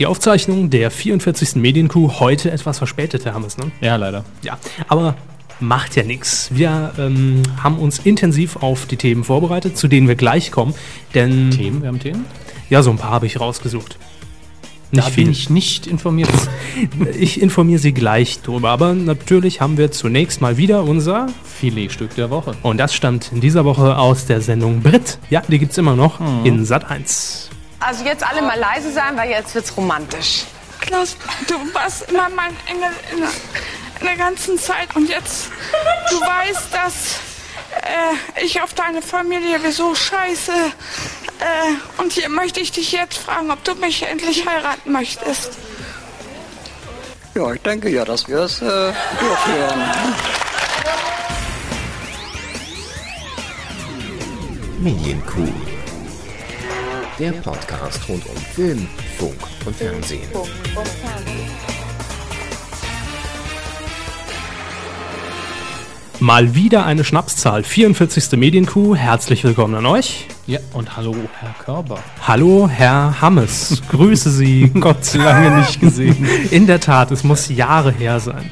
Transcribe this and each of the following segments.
Die Aufzeichnung der 44. Medienkuh heute etwas verspätet, Herr Hammes, ne? Ja, leider. Ja, aber macht ja nichts. Wir ähm, haben uns intensiv auf die Themen vorbereitet, zu denen wir gleich kommen. Denn Themen, wir haben Themen? ja, so ein paar habe ich rausgesucht. Da bin ich nicht informiert. Ich informiere Sie gleich drüber. Aber natürlich haben wir zunächst mal wieder unser. Filetstück der Woche. Und das stammt in dieser Woche aus der Sendung Brit. Ja, die gibt's immer noch in Sat 1. Also jetzt alle mal leise sein, weil jetzt wird's romantisch. Klaus, du warst immer mein Engel in der, in der ganzen Zeit. Und jetzt, du weißt, dass äh, ich auf deine Familie wieso scheiße. Äh, und hier möchte ich dich jetzt fragen, ob du mich endlich heiraten möchtest. Ja, ich denke ja, dass wir es äh, durchführen. Medienkuh. Der Podcast rund um Film, Funk und Fernsehen. Mal wieder eine Schnapszahl. 44. Medienkuh. Herzlich willkommen an euch. Ja, und hallo, Herr Körber. Hallo, Herr Hammes. Grüße Sie. Gott Lange nicht gesehen. In der Tat, es muss Jahre her sein.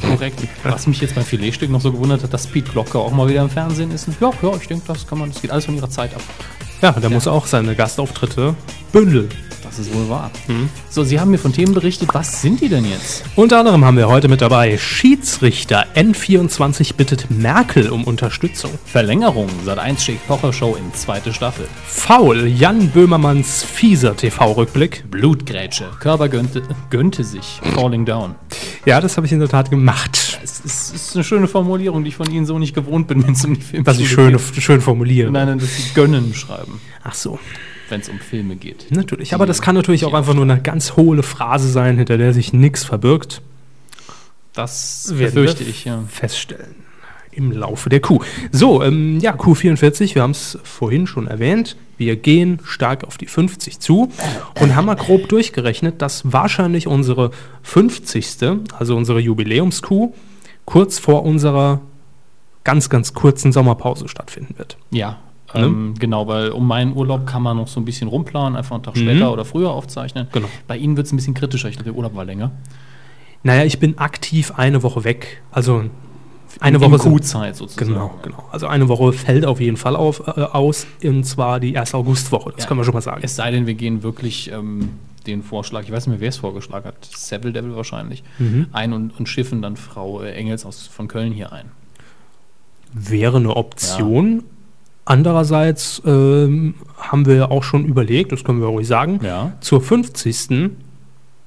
Korrekt. Was mich jetzt beim Filetstück noch so gewundert hat, dass Pete Glocke auch mal wieder im Fernsehen ist. Ja, ja, ich denke, das kann man, das geht alles von ihrer Zeit ab. Ja, der muss auch seine Gastauftritte bündeln. Das ist wohl wahr. So, Sie haben mir von Themen berichtet. Was sind die denn jetzt? Unter anderem haben wir heute mit dabei Schiedsrichter N24 bittet Merkel um Unterstützung. Verlängerung. Sat 1 schickt Pocher Show in zweite Staffel. Faul Jan Böhmermanns fieser TV-Rückblick. Blutgrätsche. Körper gönnte, gönnte sich. Falling down. Ja, das habe ich in der Tat gemacht. Es ist, es ist eine schöne Formulierung, die ich von Ihnen so nicht gewohnt bin, wenn es um die Filme Was ich schön, schön formuliere. Nein, nein, dass Sie gönnen schreiben, Ach so, wenn es um Filme geht. natürlich. Aber das kann natürlich auch einfach nur eine ganz hohle Phrase sein, hinter der sich nichts verbirgt. Das wir ich, ja. Feststellen. Im Laufe der Q. So, ähm, ja, Q44, wir haben es vorhin schon erwähnt. Wir gehen stark auf die 50 zu und haben mal grob durchgerechnet, dass wahrscheinlich unsere 50. also unsere Jubiläums-Q, kurz vor unserer ganz, ganz kurzen Sommerpause stattfinden wird. Ja, ähm, genau, weil um meinen Urlaub kann man noch so ein bisschen rumplanen, einfach einen Tag später oder früher aufzeichnen. Mhm. Genau. Bei Ihnen wird es ein bisschen kritischer. Ich glaube, der Urlaub war länger. Naja, ich bin aktiv eine Woche weg. Also eine In- Woche Q-Zeit sozusagen. Genau, genau. Also eine Woche fällt auf jeden Fall auf, äh, aus, und zwar die erste Augustwoche. Das Ja. können wir schon mal sagen. Es sei denn, wir gehen wirklich ähm, den Vorschlag, ich weiß nicht mehr, wer es vorgeschlagen hat, Seville Devil wahrscheinlich, Mhm. ein und, und schiffen dann Frau äh, Engels aus, von Köln hier ein. Wäre eine Option. Andererseits ähm, haben wir auch schon überlegt, das können wir ruhig sagen, Ja. zur 50.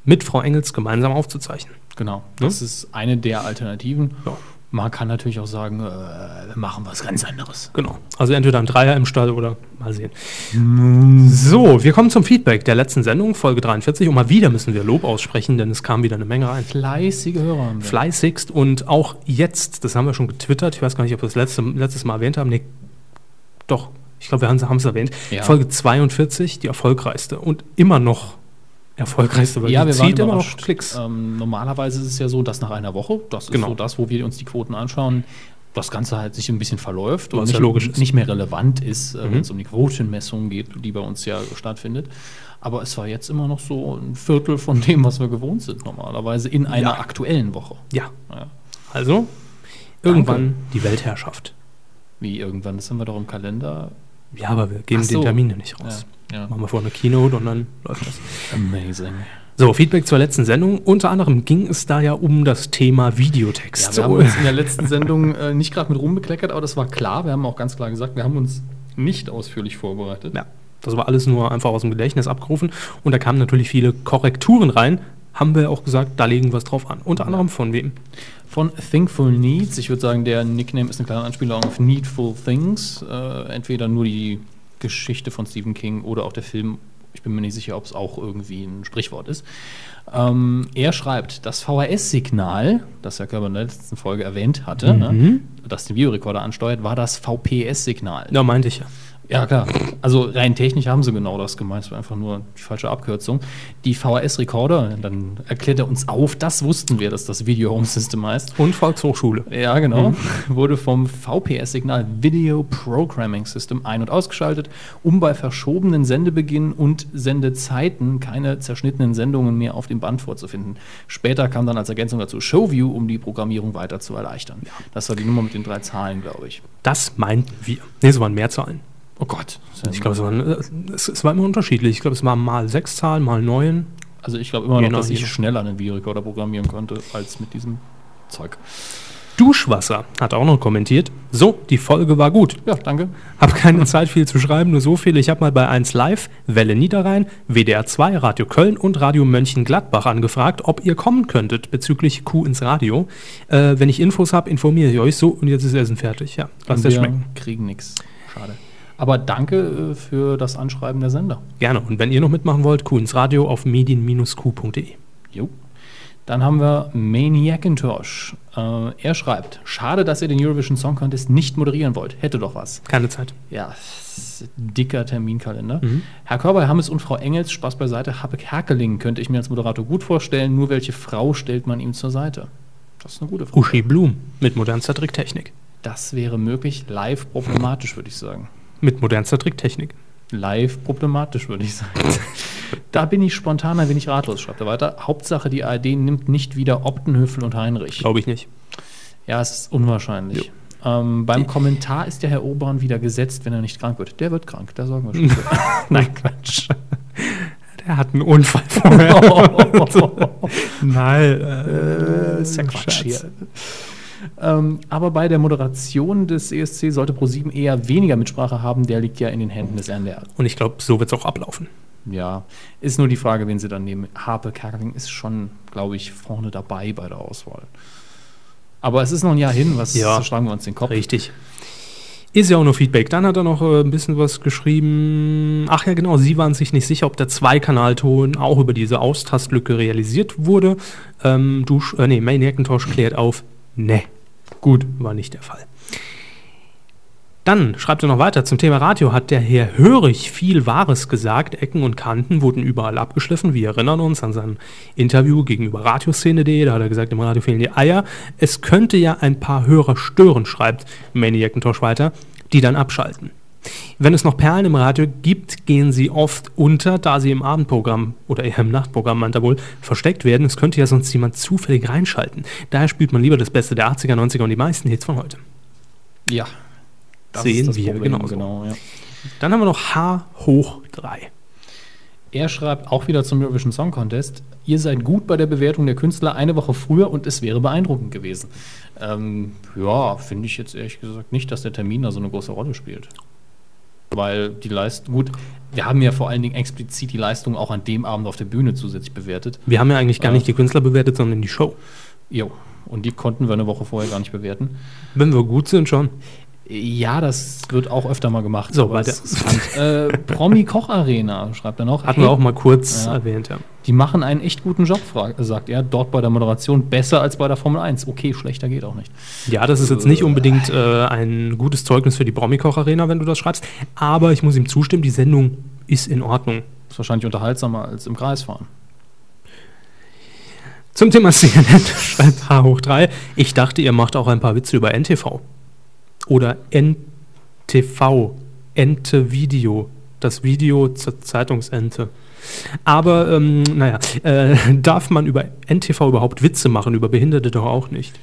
mit Frau Engels gemeinsam aufzuzeichnen. Genau, das ist eine der Alternativen. Ja. Man kann natürlich auch sagen, äh, wir machen was ganz anderes. Genau. Also entweder ein Dreier im Stall oder mal sehen. So, wir kommen zum Feedback der letzten Sendung, Folge 43. Und mal wieder müssen wir Lob aussprechen, denn es kam wieder eine Menge rein. Fleißige Hörer haben wir. fleißigst und auch jetzt, das haben wir schon getwittert, ich weiß gar nicht, ob wir das letzte, letztes Mal erwähnt haben, nee, doch, ich glaube, wir haben es erwähnt, Ja. Folge 42, die erfolgreichste und immer noch erfolgreichste, weil Ja, wir zieht immer noch. Klicks. Ähm, normalerweise ist es ja so, dass nach einer Woche, das ist Genau. so das, wo wir uns die Quoten anschauen, das Ganze halt sich ein bisschen verläuft Was und ja nicht. Mhm. nicht mehr relevant ist, äh, wenn es um die Quotenmessung geht, die bei uns ja stattfindet. Aber es war jetzt immer noch so ein Viertel von dem, was wir gewohnt sind normalerweise in einer Ja. aktuellen Woche. Ja, Ja. also irgendwann die Weltherrschaft. Wie irgendwann, das haben wir doch im Kalender. Ja, aber wir geben so. den Termin ja nicht raus. Ja, ja. Machen wir vorne Keynote und dann läuft das. Amazing. So, Feedback zur letzten Sendung. Unter anderem ging es da ja um das Thema Videotext. Ja, wir haben uns in der letzten Sendung äh, nicht gerade mit rumbekleckert, aber das war klar. Wir haben auch ganz klar gesagt, wir haben uns nicht ausführlich vorbereitet. Ja, das war alles nur einfach aus dem Gedächtnis abgerufen. Und da kamen natürlich viele Korrekturen rein. Haben wir auch gesagt, da legen wir es drauf an. Unter anderem von wem? Von Thinkful Needs. Ich würde sagen, der Nickname ist eine kleine Anspielung auf Needful Things. Äh, entweder nur die Geschichte von Stephen King oder auch der Film. Ich bin mir nicht sicher, ob es auch irgendwie ein Sprichwort ist. Ähm, er schreibt, das VHS-Signal, das Herr Körber in der letzten Folge erwähnt hatte, ne, das den Videorekorder ansteuert, war das VPS-Signal. Ja, meinte ich ja. Ja, klar. Also rein technisch haben sie genau das gemeint. Es war einfach nur die falsche Abkürzung. Die VHS-Recorder, dann erklärt er uns auf, das wussten wir, dass das Video Home System heißt. Und Volkshochschule. Ja, genau. Wurde vom VPS-Signal Video Programming System ein- und ausgeschaltet, um bei verschobenen Sendebeginn und Sendezeiten keine zerschnittenen Sendungen mehr auf dem Band vorzufinden. Später kam dann als Ergänzung dazu Showview, um die Programmierung weiter zu erleichtern. Das war die Nummer mit den drei Zahlen, glaube ich. Das meinten wir. Nee, es waren mehr Zahlen. Oh Gott. Ich glaube, es, äh, es, es war immer unterschiedlich. Ich glaube, es waren mal sechs Zahlen, mal neun. Also ich glaube immer noch, dass ich schneller einen Videorekorder programmieren konnte, als mit diesem Zeug. Duschwasser hat auch noch kommentiert. So, die Folge war gut. Ja, danke. Hab keine Zeit viel zu schreiben, nur so viel. Ich habe mal bei 1 Live, Welle Niederrhein, WDR 2, Radio Köln und Radio Mönchengladbach angefragt, ob ihr kommen könntet bezüglich Kuh ins Radio. Äh, wenn ich Infos habe, informiere ich euch so und jetzt ist Essen fertig. Ja, lasst es schmecken. kriegen nichts. Schade. Aber danke äh, für das Anschreiben der Sender. Gerne. Und wenn ihr noch mitmachen wollt, Kuh ins Radio auf medien-q.de. Jo. Dann haben wir Maniacintosh. Äh, er schreibt, schade, dass ihr den Eurovision Song Contest nicht moderieren wollt. Hätte doch was. Keine Zeit. Ja, dicker Terminkalender. Herr Körber, Hammes und Frau Engels, Spaß beiseite, Habeck Herkeling könnte ich mir als Moderator gut vorstellen. Nur welche Frau stellt man ihm zur Seite? Das ist eine gute Frage. Uschi Blum mit modernster Tricktechnik. Das wäre möglich. Live problematisch, würde ich sagen. Mit modernster Tricktechnik. Live problematisch, würde ich sagen. da bin ich spontan ein wenig ratlos, schreibt er weiter. Hauptsache, die ARD nimmt nicht wieder Optenhöfel und Heinrich. Glaube ich nicht. Ja, es ist unwahrscheinlich. Ähm, beim Kommentar ist der Herr Obern wieder gesetzt, wenn er nicht krank wird. Der wird krank, da sorgen wir schon. für. Nein, Quatsch. Der hat einen Unfall vorher. Nein, äh, ist ja Quatsch hier. Ähm, aber bei der Moderation des ESC sollte ProSieben eher weniger Mitsprache haben. Der liegt ja in den Händen des NDR. Und ich glaube, so wird es auch ablaufen. Ja, ist nur die Frage, wen sie dann nehmen. Harpe Kerkeling ist schon, glaube ich, vorne dabei bei der Auswahl. Aber es ist noch ein Jahr hin, was Ja. zerschlagen wir uns den Kopf. Richtig. Ist ja auch nur Feedback. Dann hat er noch äh, ein bisschen was geschrieben. Ach ja, genau, Sie waren sich nicht sicher, ob der Zweikanalton auch über diese Austastlücke realisiert wurde. Ähm, du, äh, nee, Maniacintosh klärt auf. Ne, gut, war nicht der Fall. Dann schreibt er noch weiter zum Thema Radio. Hat der Herr Hörig viel Wahres gesagt. Ecken und Kanten wurden überall abgeschliffen. Wir erinnern uns an sein Interview gegenüber Radioszene.de. Da hat er gesagt, im Radio fehlen die Eier. Es könnte ja ein paar Hörer stören, schreibt Maniacintosh weiter, die dann abschalten. Wenn es noch Perlen im Radio gibt, gehen sie oft unter, da sie im Abendprogramm oder eher im Nachtprogramm, meint er wohl, versteckt werden. Es könnte ja sonst jemand zufällig reinschalten. Daher spielt man lieber das Beste der 80er, 90er und die meisten Hits von heute. Ja. Das Sehen das wir Problem, genauso. Genau, ja. Dann haben wir noch H hoch 3. Er schreibt auch wieder zum Eurovision Song Contest, ihr seid gut bei der Bewertung der Künstler eine Woche früher und es wäre beeindruckend gewesen. Ähm, ja, finde ich jetzt ehrlich gesagt nicht, dass der Termin da so eine große Rolle spielt. Weil die Leistung, gut, wir haben ja vor allen Dingen explizit die Leistung auch an dem Abend auf der Bühne zusätzlich bewertet. Wir haben ja eigentlich gar Ja. nicht die Künstler bewertet, sondern die Show. Jo, und die konnten wir eine Woche vorher gar nicht bewerten. Wenn wir gut sind, schon. Ja, das wird auch öfter mal gemacht. So, weiter. äh, Promi Koch Arena, schreibt er noch. Hatten wir auch mal kurz Ja. erwähnt, ja. Die machen einen echt guten Job, sagt er. Dort bei der Moderation besser als bei der Formel 1. Okay, schlechter geht auch nicht. Ja, das ist jetzt nicht unbedingt äh, ein gutes Zeugnis für die Bromikoch-Arena, wenn du das schreibst. Aber ich muss ihm zustimmen, die Sendung ist in Ordnung. Ist wahrscheinlich unterhaltsamer als im Kreis fahren. Zum Thema CNN schreibt H hoch 3. Ich dachte, ihr macht auch ein paar Witze über NTV. Oder NTV. Ente Video. Das Video zur Zeitungsente. Aber, ähm, naja, äh, darf man über NTV überhaupt Witze machen? Über Behinderte doch auch nicht.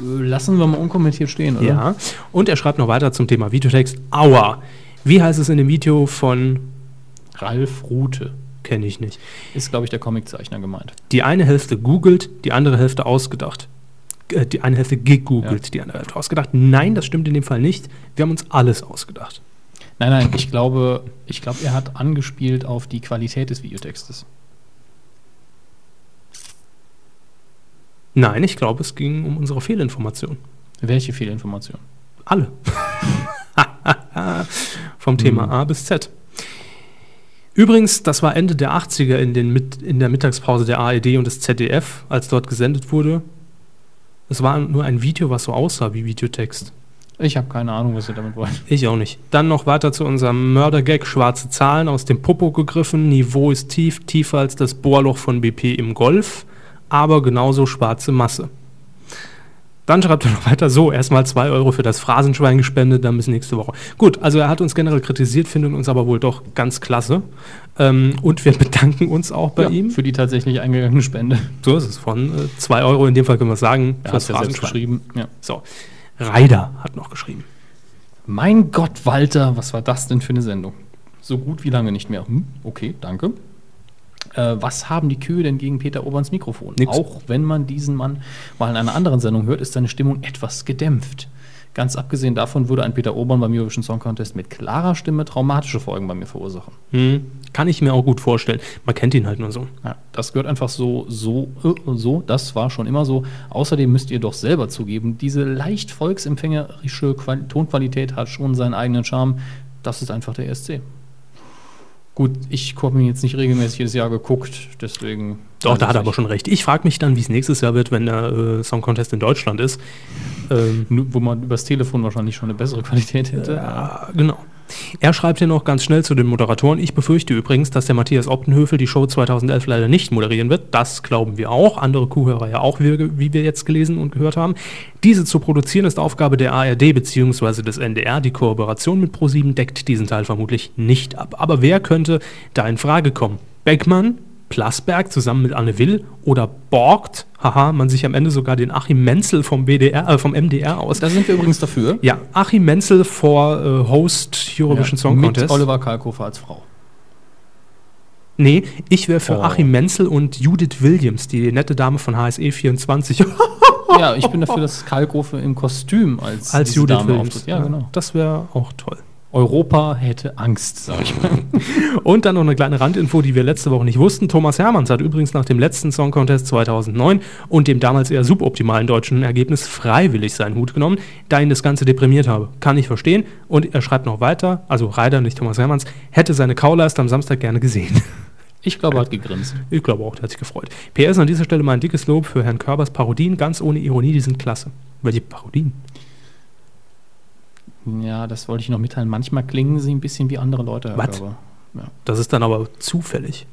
Lassen wir mal unkommentiert stehen, oder? Ja. Und er schreibt noch weiter zum Thema Videotext. Aua. Wie heißt es in dem Video von. Ralf Rute Kenne ich nicht. ist, glaube ich, der Comiczeichner gemeint. Die eine Hälfte googelt, die andere Hälfte ausgedacht. Äh, Die eine Hälfte gegoogelt, Ja. die andere Hälfte ausgedacht. Nein, das stimmt in dem Fall nicht. Wir haben uns alles ausgedacht. Nein, nein, ich glaube, ich glaube, er hat angespielt auf die Qualität des Videotextes. Nein, ich glaube, es ging um unsere Fehlinformation. Welche Fehlinformation? Alle. Vom Thema A bis Z. Übrigens, das war Ende der 80er in, den in der Mittagspause der ARD und des ZDF, als dort gesendet wurde. Es war nur ein Video, was so aussah wie Videotext. Ich habe keine Ahnung, was ihr damit wollt. Ich auch nicht. Dann noch weiter zu unserem Mördergag. Schwarze Zahlen aus dem Popo gegriffen. Niveau ist tief, tiefer als das Bohrloch von BP im Golf, aber genauso schwarze Masse. Dann schreibt er noch weiter, so, erstmal 2 Euro für das Phrasenschwein gespendet, dann bis nächste Woche. Gut, also er hat uns generell kritisiert, findet uns aber wohl doch ganz klasse. Ähm, und wir bedanken uns auch bei Ja, ihm. Für die tatsächlich eingegangene Spende. So ist es von 2 Euro, in dem Fall können wir es sagen, Er ja selbst Phrasenschwein. geschrieben. Ja. So, Reider hat noch geschrieben. Mein Gott, Walter, was war das denn für eine Sendung? So gut wie lange nicht mehr. Hm, okay, danke. Äh, was haben die Kühe denn gegen Peter Oberns Mikrofon? Nix. Auch wenn man diesen Mann mal in einer anderen Sendung hört, ist seine Stimmung etwas gedämpft. Ganz abgesehen davon würde ein Peter Obern beim Eurovision Song Contest mit klarer Stimme traumatische Folgen bei mir verursachen. Hm, kann ich mir auch gut vorstellen. Man kennt ihn halt nur so. Ja, das gehört einfach so, so, äh, so, das war schon immer so. Außerdem müsst ihr doch selber zugeben, diese leicht volksempfängerische Quali Tonqualität hat schon seinen eigenen Charme. Das ist einfach der ESC. Gut, ich habe mir jetzt nicht regelmäßig jedes Jahr geguckt, deswegen. Doch, da hat er aber schon recht. Ich frage mich dann, wie es nächstes Jahr wird, wenn der äh, Song Contest in Deutschland ist. Ähm, Wo man übers Telefon wahrscheinlich schon eine bessere Qualität hätte. Ja, genau. Er schreibt hier noch ganz schnell zu den Moderatoren. Ich befürchte übrigens, dass der Matthias Optenhöfel die Show 2011 leider nicht moderieren wird. Das glauben wir auch. Andere Kuhhörer ja auch, wie, wir jetzt gelesen und gehört haben. Diese zu produzieren ist Aufgabe der ARD bzw. des NDR. Die Kooperation mit ProSieben deckt diesen Teil vermutlich nicht ab. Aber wer könnte da in Frage kommen? Beckmann, Plasberg zusammen mit Anne Will oder Borgt, haha, man sich am Ende sogar den Achim Menzel vom, BDR, äh, vom MDR aus. Da sind wir übrigens dafür. Ja, Achim Menzel vor äh, Host Eurovision Song mit Contest. Oliver Kalkofer als Frau. Nee, ich wäre für Oh. Achim Menzel und Judith Williams, die nette Dame von HSE 24, Ja, ich bin dafür, dass Kalkofe im Kostüm als, als Judith Dame Williams. auftritt. Ja, genau. Das wäre auch toll. Europa hätte Angst, sag ich mal. Und dann noch eine kleine Randinfo, die wir letzte Woche nicht wussten. Thomas Hermanns hat übrigens nach dem letzten Song Contest 2009 und dem damals eher suboptimalen deutschen Ergebnis freiwillig seinen Hut genommen, da ihn das Ganze deprimiert habe. Kann ich verstehen. Und er schreibt noch weiter, also Reider, nicht Thomas Hermanns, hätte seine Kauleiste am Samstag gerne gesehen. Ich glaube, er hat gegrinst. Ich glaube auch, der hat sich gefreut. PS an dieser Stelle mal ein dickes Lob für Herrn Körbers Parodien, ganz ohne Ironie, die sind klasse. Welche Parodien? Ja, das wollte ich noch mitteilen. Manchmal klingen sie ein bisschen wie andere Leute. Was? Körber. Das ist dann aber zufällig.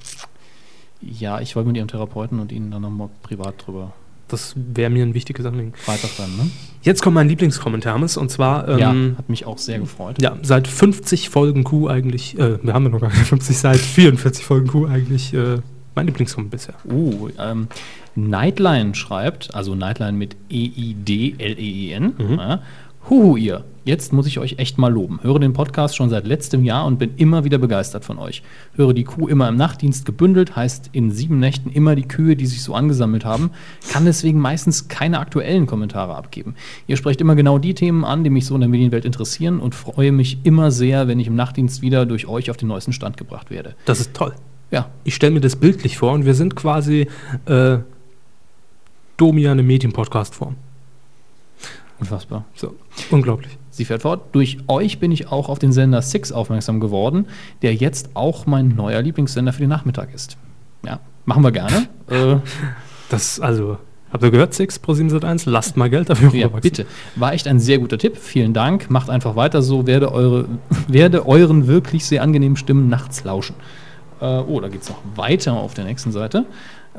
Ja, ich wollte mit Ihrem Therapeuten und Ihnen dann nochmal privat drüber Das wäre mir ein wichtiges Anliegen. weitertrennen. Ne? Jetzt kommt mein Lieblingskommentar, Hannes, und zwar ähm, ja, hat mich auch sehr gefreut. Ja, seit 50 Folgen Q eigentlich, äh, wir haben ja noch gar keine 50, seit 44 Folgen Q eigentlich äh, mein Lieblingskommentar bisher. Uh, ähm, Nightline schreibt, also Nightline mit E-I-D-L-E-E-N. Ja, Huhu ihr, jetzt muss ich euch echt mal loben. Höre den Podcast schon seit letztem Jahr und bin immer wieder begeistert von euch. Höre die Kuh immer im Nachtdienst gebündelt, heißt in sieben Nächten immer die Kühe, die sich so angesammelt haben, kann deswegen meistens keine aktuellen Kommentare abgeben. Ihr sprecht immer genau die Themen an, die mich so in der Medienwelt interessieren und freue mich immer sehr, wenn ich im Nachtdienst wieder durch euch auf den neuesten Stand gebracht werde. Das ist toll. Ja, Ich stelle mir das bildlich vor und wir sind quasi äh, Domia eine Medienpodcast-Form. unfassbar. So, unglaublich. Sie fährt fort. Durch euch bin ich auch auf den Sender Six aufmerksam geworden, der jetzt auch mein neuer Lieblingssender für den Nachmittag ist. Ja, machen wir gerne. äh, Das, also, habt ihr gehört, Six pro 701? Lasst mal Geld dafür ja, bitte. War echt ein sehr guter Tipp. Vielen Dank. Macht einfach weiter so. Werde, eure, werde euren wirklich sehr angenehmen Stimmen nachts lauschen. Äh, oh, da geht es noch weiter auf der nächsten Seite.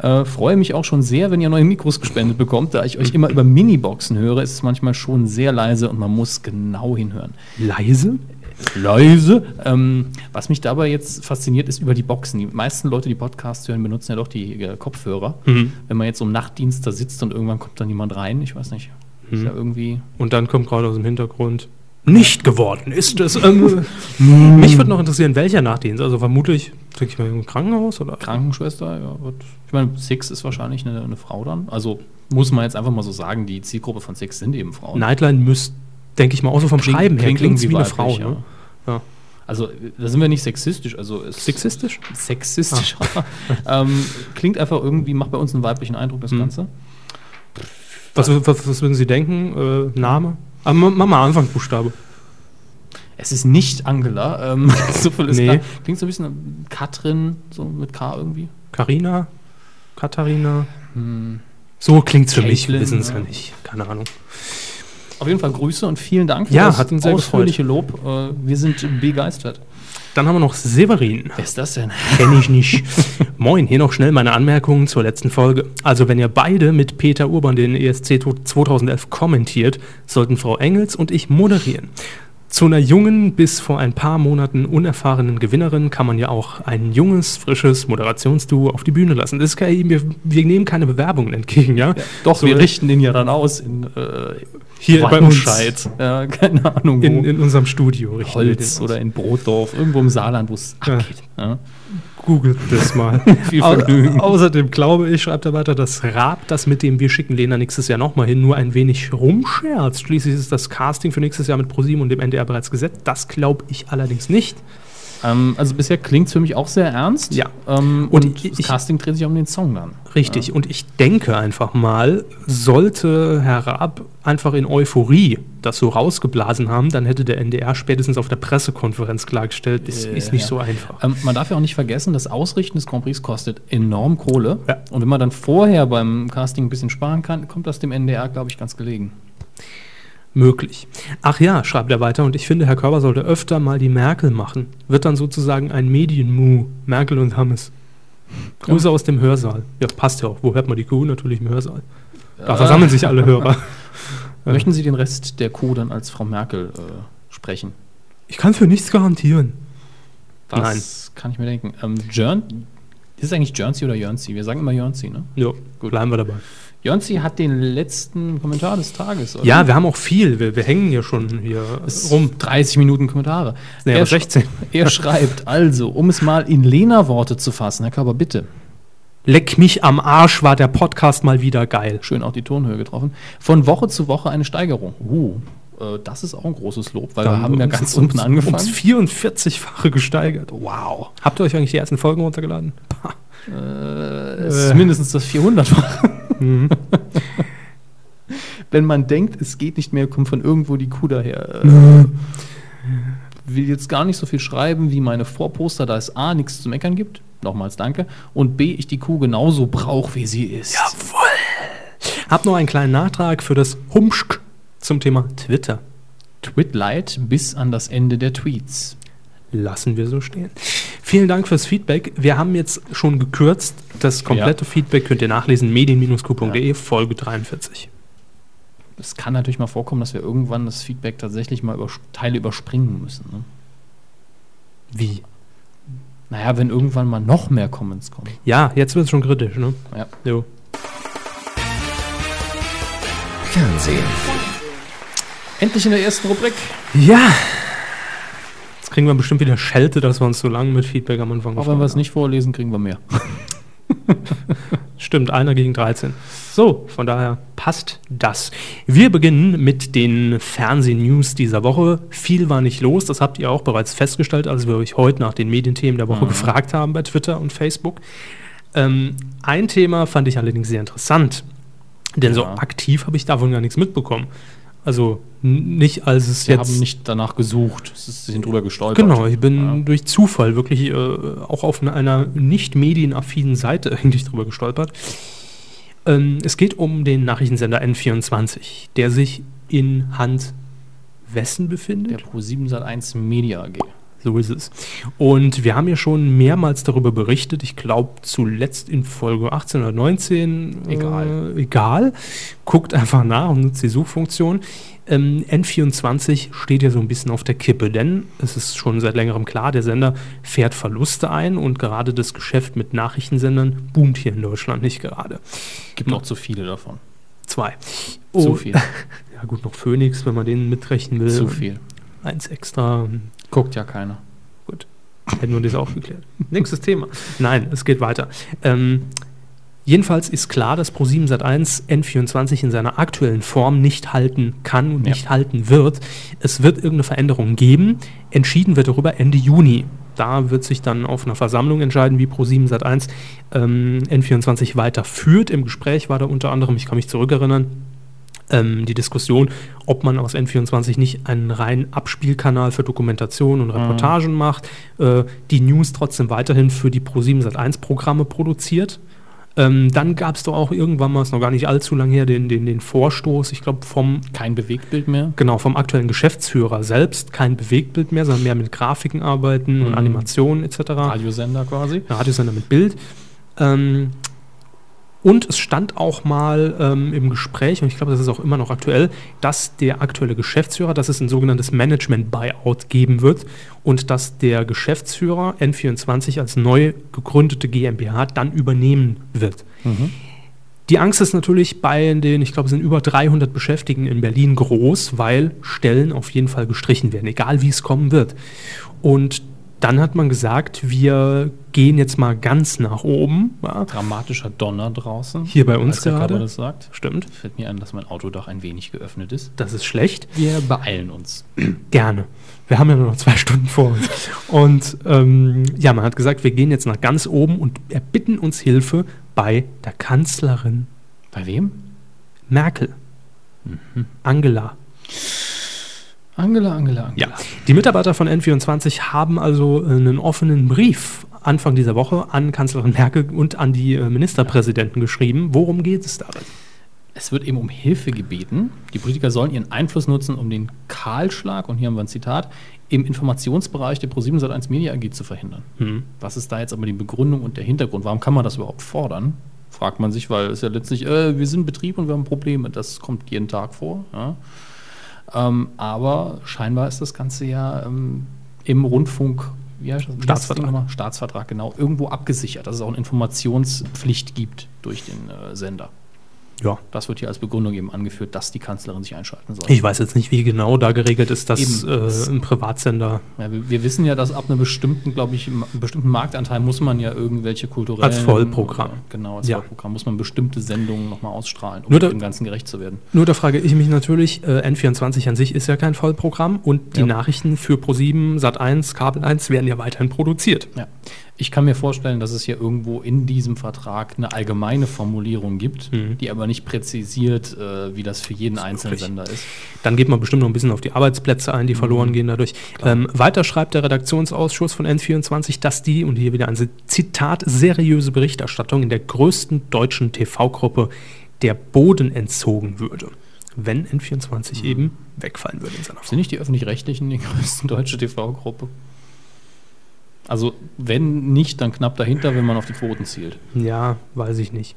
Äh, freue mich auch schon sehr, wenn ihr neue Mikros gespendet bekommt. Da ich euch immer über Miniboxen höre, ist es manchmal schon sehr leise und man muss genau hinhören. Leise? leise. Ähm, was mich dabei jetzt fasziniert, ist über die Boxen. Die meisten Leute, die Podcasts hören, benutzen ja doch die äh, Kopfhörer. Mhm. Wenn man jetzt um Nachtdienst da sitzt und irgendwann kommt dann jemand rein, ich weiß nicht, Mhm. ist ja irgendwie. Und dann kommt gerade aus dem Hintergrund. Nicht geworden ist es. Ähm, mich würde noch interessieren, welcher Nachtdienst. Also vermutlich, denke ich mal, im Krankenhaus oder? Krankenschwester, ja, ich meine, Six ist wahrscheinlich eine, eine Frau dann. Also muss man jetzt einfach mal so sagen, die Zielgruppe von Six sind eben Frauen. Nightline müsste, denke ich mal, auch so vom Klingt- Schreiben her, klingt klingt wie eine Frau. ja. Ne? Ja. Also da sind wir nicht sexistisch, also Sexistisch? sexistisch. ähm, klingt einfach irgendwie, macht bei uns einen weiblichen Eindruck, das Mhm. Ganze. Was, was, was würden Sie denken? Äh, Name? Aber ma- mach mal Anfangsbuchstabe. Es ist nicht Angela. Ähm, so viel ist Nee. klar. Klingt so ein bisschen Katrin, so mit K irgendwie. Carina? Katharina? Hm. So klingt's für mich, wir Caitlin, wissen es ja. ja nicht. Keine Ahnung. Auf jeden Fall Grüße und vielen Dank für Ja, das hat uns sehr ausführliche Lob. Äh, wir sind begeistert. Dann haben wir noch Severin. Wer ist das denn? Kenn ich nicht. Moin, hier noch schnell meine Anmerkungen zur letzten Folge. Also, wenn ihr beide mit Peter Urban den ESC 2011 kommentiert, sollten Frau Engels und ich moderieren. Zu einer jungen, bis vor ein paar Monaten unerfahrenen Gewinnerin kann man ja auch ein junges, frisches Moderationsduo auf die Bühne lassen. Das ist kein, wir, wir nehmen keine Bewerbungen entgegen, ja? Doch, So, wir richten den ja dann aus in äh, Hier bei uns. Ja, keine Ahnung wo. in, in unserem Studio. richten wir Holz oder in Brotdorf, irgendwo im Saarland, wo es Ja. abgeht. Ja. Googelt das mal. Viel Au Vergnügen. außerdem glaube ich, schreibt er weiter, dass Raab das mit dem Wir schicken Lena nächstes Jahr nochmal hin nur ein wenig rumscherzt. Schließlich ist das Casting für nächstes Jahr mit ProSieben und dem NDR bereits gesetzt. Das glaube ich allerdings nicht. Ähm, also bisher klingt es für mich auch sehr ernst. Ja. Ähm, Und und, ich- das Casting dreht sich um den Song dann. Richtig. Und ich denke einfach mal, sollte Herr Raab einfach in Euphorie das so rausgeblasen haben, dann hätte der NDR spätestens auf der Pressekonferenz klargestellt, es Äh, ist nicht ja. so einfach. Ähm, man darf ja auch nicht vergessen, das Ausrichten des Grand Prix kostet enorm Kohle. Ja. Und wenn man dann vorher beim Casting ein bisschen sparen kann, kommt das dem NDR, glaube ich, ganz gelegen. Möglich. Ach ja, schreibt er weiter, und ich finde, Herr Körber sollte öfter mal die Merkel machen. Wird dann sozusagen ein Medienmu, Merkel und Hammes. Grüße aus dem Hörsaal. Ja, passt ja auch. Wo hört man die Kuh? Natürlich im Hörsaal. Da versammeln sich alle Hörer. Ja. Möchten Sie den Rest der Kuh dann als Frau Merkel äh, sprechen? Ich kann für nichts garantieren. Das kann ich mir denken. Ähm, Jörn, ist es eigentlich Jörnsi oder Jörnsi? Wir sagen immer Jörnsi, ne? Ja, bleiben wir dabei. Jörnsi hat den letzten Kommentar des Tages. oder? Ja, wir haben auch viel. Wir, wir hängen ja schon hier Es rum. 30 Minuten Kommentare. Nee, aber 16. sch- er schreibt also, um es mal in Lena-Worte zu fassen, Herr Körber, bitte. Leck mich am Arsch, war der Podcast mal wieder geil. Schön auch die Tonhöhe getroffen. Von Woche zu Woche eine Steigerung. Uh, äh, das ist auch ein großes Lob, weil wir haben ja ums- ganz ums- unten angefangen. Ums 44-fache gesteigert. Wow. Habt ihr euch eigentlich die ersten Folgen runtergeladen? Es ist mindestens das 400 Mhm. Wenn man denkt, es geht nicht mehr, kommt von irgendwo die Kuh daher. Äh, will jetzt gar nicht so viel schreiben wie meine Vorposter, da es A, nichts zu meckern gibt. Nochmals danke. Und B, ich die Kuh genauso brauche, wie sie ist. Hab noch einen kleinen Nachtrag für das Humschk zum Thema Twitter. Twitlight bis an das Ende der Tweets. Lassen wir so stehen. Vielen Dank fürs Feedback. Wir haben jetzt schon gekürzt. Das komplette Feedback könnt ihr nachlesen, medien-q.de, Folge 43. Es kann natürlich mal vorkommen, dass wir irgendwann das Feedback tatsächlich mal über Teile überspringen müssen. Ne? Wie? Naja, wenn irgendwann mal noch mehr Comments kommen. Ja, jetzt wird es schon kritisch, ne? Ja. Jo. Fernsehen. Endlich in der ersten Rubrik. Ja. Jetzt kriegen wir bestimmt wieder Schelte, dass wir uns so lange mit Feedback am Anfang Auch wenn wir es nicht vorlesen, kriegen wir mehr. Stimmt, einer gegen 13. So, von daher passt das. Wir beginnen mit den Fernsehnews dieser Woche. Viel war nicht los, das habt ihr auch bereits festgestellt, als wir euch heute nach den Medienthemen der Woche gefragt haben bei Twitter und Facebook. Ähm, ein Thema fand ich allerdings sehr interessant, denn so Ja. aktiv habe ich davon gar nichts mitbekommen. Also nicht, als es Wir jetzt haben nicht danach gesucht. Sie sind drüber gestolpert. Genau, ich bin Ja. durch Zufall wirklich äh, auch auf einer, einer nicht medienaffinen Seite eigentlich drüber gestolpert. Ähm, es geht um den Nachrichtensender N24, der sich in Hand wessen Der befindet? Pro7 Sat1 Media AG. So ist es. Und wir haben ja schon mehrmals darüber berichtet, ich glaube zuletzt in Folge 18 oder 19. Egal. Äh, egal. Guckt einfach nach und nutzt die Suchfunktion. Ähm, N24 steht ja so ein bisschen auf der Kippe, denn es ist schon seit längerem klar, der Sender fährt Verluste ein und gerade das Geschäft mit Nachrichtensendern boomt hier in Deutschland nicht gerade. Gibt noch zu viele davon. Zwei. Zu Oh, viel. Ja gut, noch Phoenix, wenn man den mitrechnen will. Zu viel. Eins extra. Guckt ja keiner. Gut, hätten wir das auch geklärt. Nächstes Thema. Nein, es geht weiter. Ähm, jedenfalls ist klar, dass Pro7 Sat1 N24 in seiner aktuellen Form nicht halten kann und Ja. nicht halten wird. Es wird irgendeine Veränderung geben. Entschieden wird darüber Ende Juni. Da wird sich dann auf einer Versammlung entscheiden, wie Pro7 Sat1 ähm, N24 weiterführt. Im Gespräch war da unter anderem, ich kann mich zurückerinnern, ähm, die Diskussion, ob man aus N24 nicht einen reinen Abspielkanal für Dokumentation und Reportagen macht, äh, die News trotzdem weiterhin für die Pro7 Sat1 Programme produziert. Ähm, dann gab es doch auch irgendwann mal, ist noch gar nicht allzu lange her, den, den, den Vorstoß, ich glaube, vom Kein Bewegtbild mehr. Genau, vom aktuellen Geschäftsführer selbst kein Bewegtbild mehr, sondern mehr mit Grafiken arbeiten und Mhm. Animationen etc. Radiosender quasi. Ja, Radiosender mit Bild. Ähm, und es stand auch mal ähm, im Gespräch, und ich glaube, das ist auch immer noch aktuell, dass der aktuelle Geschäftsführer, dass es ein sogenanntes Management-Buyout geben wird und dass der Geschäftsführer N24 als neu gegründete GmbH dann übernehmen wird. Die Angst ist natürlich bei den, ich glaube, es sind über 300 Beschäftigten in Berlin groß, weil Stellen auf jeden Fall gestrichen werden, egal wie es kommen wird. Und dann hat man gesagt, wir gehen jetzt mal ganz nach oben. Ja, Dramatischer Donner draußen. Hier bei uns der gerade. Körper das sagt. stimmt, Fällt mir ein, dass mein Autodach ein wenig geöffnet ist. das ist schlecht. Wir beeilen uns. Gerne. Wir haben ja nur noch zwei Stunden vor uns. Und ähm, ja, man hat gesagt, wir gehen jetzt nach ganz oben und erbitten uns Hilfe bei der Kanzlerin Bei wem? Merkel. Angela. Angela, Angela, Angela. Ja, die Mitarbeiter von N24 haben also äh, einen offenen Brief Anfang dieser Woche an Kanzlerin Merkel und an die äh, Ministerpräsidenten geschrieben. Worum geht es darin? Es wird eben um Hilfe gebeten. Die Politiker sollen ihren Einfluss nutzen, um den Kahlschlag, und hier haben wir ein Zitat, im Informationsbereich der Pro7 Sat1 Media AG zu verhindern. Was ist da jetzt aber die Begründung und der Hintergrund? Warum kann man das überhaupt fordern? Fragt man sich, weil es ja letztlich, äh, wir sind Betrieb und wir haben Probleme. Das kommt jeden Tag vor. Ja. Ähm, aber scheinbar ist das Ganze ja ähm, im Rundfunk, wie heißt das? Wie heißt das Staatsvertrag. Staatsvertrag, genau, irgendwo abgesichert, dass es auch eine Informationspflicht gibt durch den äh, Sender. Ja, Das wird hier als Begründung eben angeführt, dass die Kanzlerin sich einschalten soll. ich weiß jetzt nicht, wie genau da geregelt ist, dass äh, ein Privatsender Ja, wir, wir wissen ja, dass ab einem bestimmten, glaube ich, einem bestimmten Marktanteil muss man ja irgendwelche kulturellen... Als Vollprogramm. Genau, als Ja. Vollprogramm muss man bestimmte Sendungen nochmal ausstrahlen, um da- dem Ganzen gerecht zu werden. Nur da frage ich mich natürlich, äh, N24 an sich ist ja kein Vollprogramm und die Ja. Nachrichten für Pro7, Sat1, Kabel 1 werden ja weiterhin produziert. Ja. Ich kann mir vorstellen, dass es hier irgendwo in diesem Vertrag eine allgemeine Formulierung gibt, Mhm. die aber nicht präzisiert, äh, wie das für jeden einzelnen wirklich. Sender ist. Dann geht man bestimmt noch ein bisschen auf die Arbeitsplätze ein, die verloren gehen dadurch. Ähm, weiter schreibt der Redaktionsausschuss von N24, dass die, und hier wieder ein Zitat, seriöse Berichterstattung in der größten deutschen TV-Gruppe der Boden entzogen würde, wenn N24 eben wegfallen würde in seiner Sind Form. nicht die Öffentlich-Rechtlichen die größte deutsche TV-Gruppe? Also, wenn nicht, dann knapp dahinter, wenn man auf die Quoten zielt. Ja, weiß ich nicht.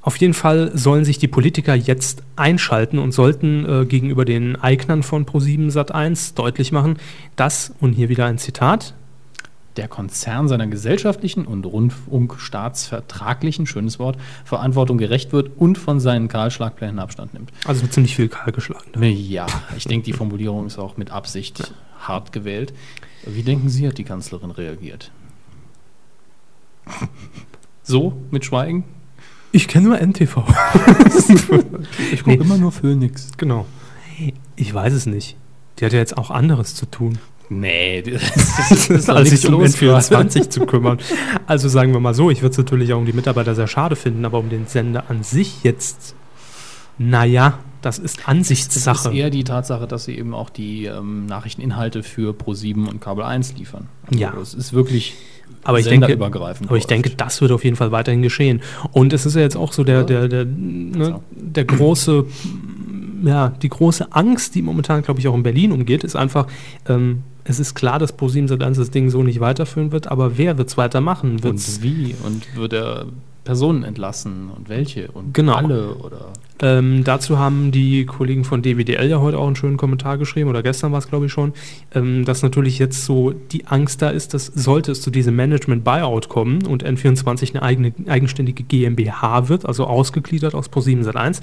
Auf jeden Fall sollen sich die Politiker jetzt einschalten und sollten äh, gegenüber den Eignern von Pro7 Sat1 deutlich machen, dass, und hier wieder ein Zitat, der Konzern seiner gesellschaftlichen und rundfunkstaatsvertraglichen, schönes Wort, Verantwortung gerecht wird und von seinen Kahlschlagplänen Abstand nimmt. also wird ziemlich viel kahl geschlagen. da. Ja, ich denke, die Formulierung ist auch mit Absicht hart gewählt. Wie denken Sie, hat die Kanzlerin reagiert? So, mit Schweigen? Ich kenne nur NTV. Ich guck immer nur Phoenix. genau. Ich weiß es nicht. Die hat ja jetzt auch anderes zu tun, Nee, das ist doch als nichts sich um los gerade. N24 zu kümmern. Also sagen wir mal so, ich würde es natürlich auch um die Mitarbeiter sehr schade finden, aber um den Sender an sich jetzt, naja, das ist Das ist Ansichtssache. eher die Tatsache, dass sie eben auch die ähm, Nachrichteninhalte für Pro7 und Kabel 1 liefern. Also Ja. Es ist wirklich Aber ich denke, aber ich denke, das wird auf jeden Fall weiterhin geschehen. Und es ist ja jetzt auch so der, der, der, ne, So. der große, ja, die große Angst, die momentan, glaube ich, auch in Berlin umgeht, ist einfach, ähm, es ist klar, dass ProSieben Sat1 das Ding so nicht weiterführen wird, aber wer wird es weitermachen? Wird's, Und wie? Und wird er Personen entlassen und welche? Und Genau. alle? Oder Ähm, dazu haben die Kollegen von DWDL ja heute auch einen schönen Kommentar geschrieben, oder gestern war es, glaube ich, schon, ähm, dass natürlich jetzt so die Angst da ist, dass sollte es zu diesem Management-Buyout kommen und N24 eine eigene, eigenständige GmbH wird, also ausgegliedert aus Pro7 Sat1,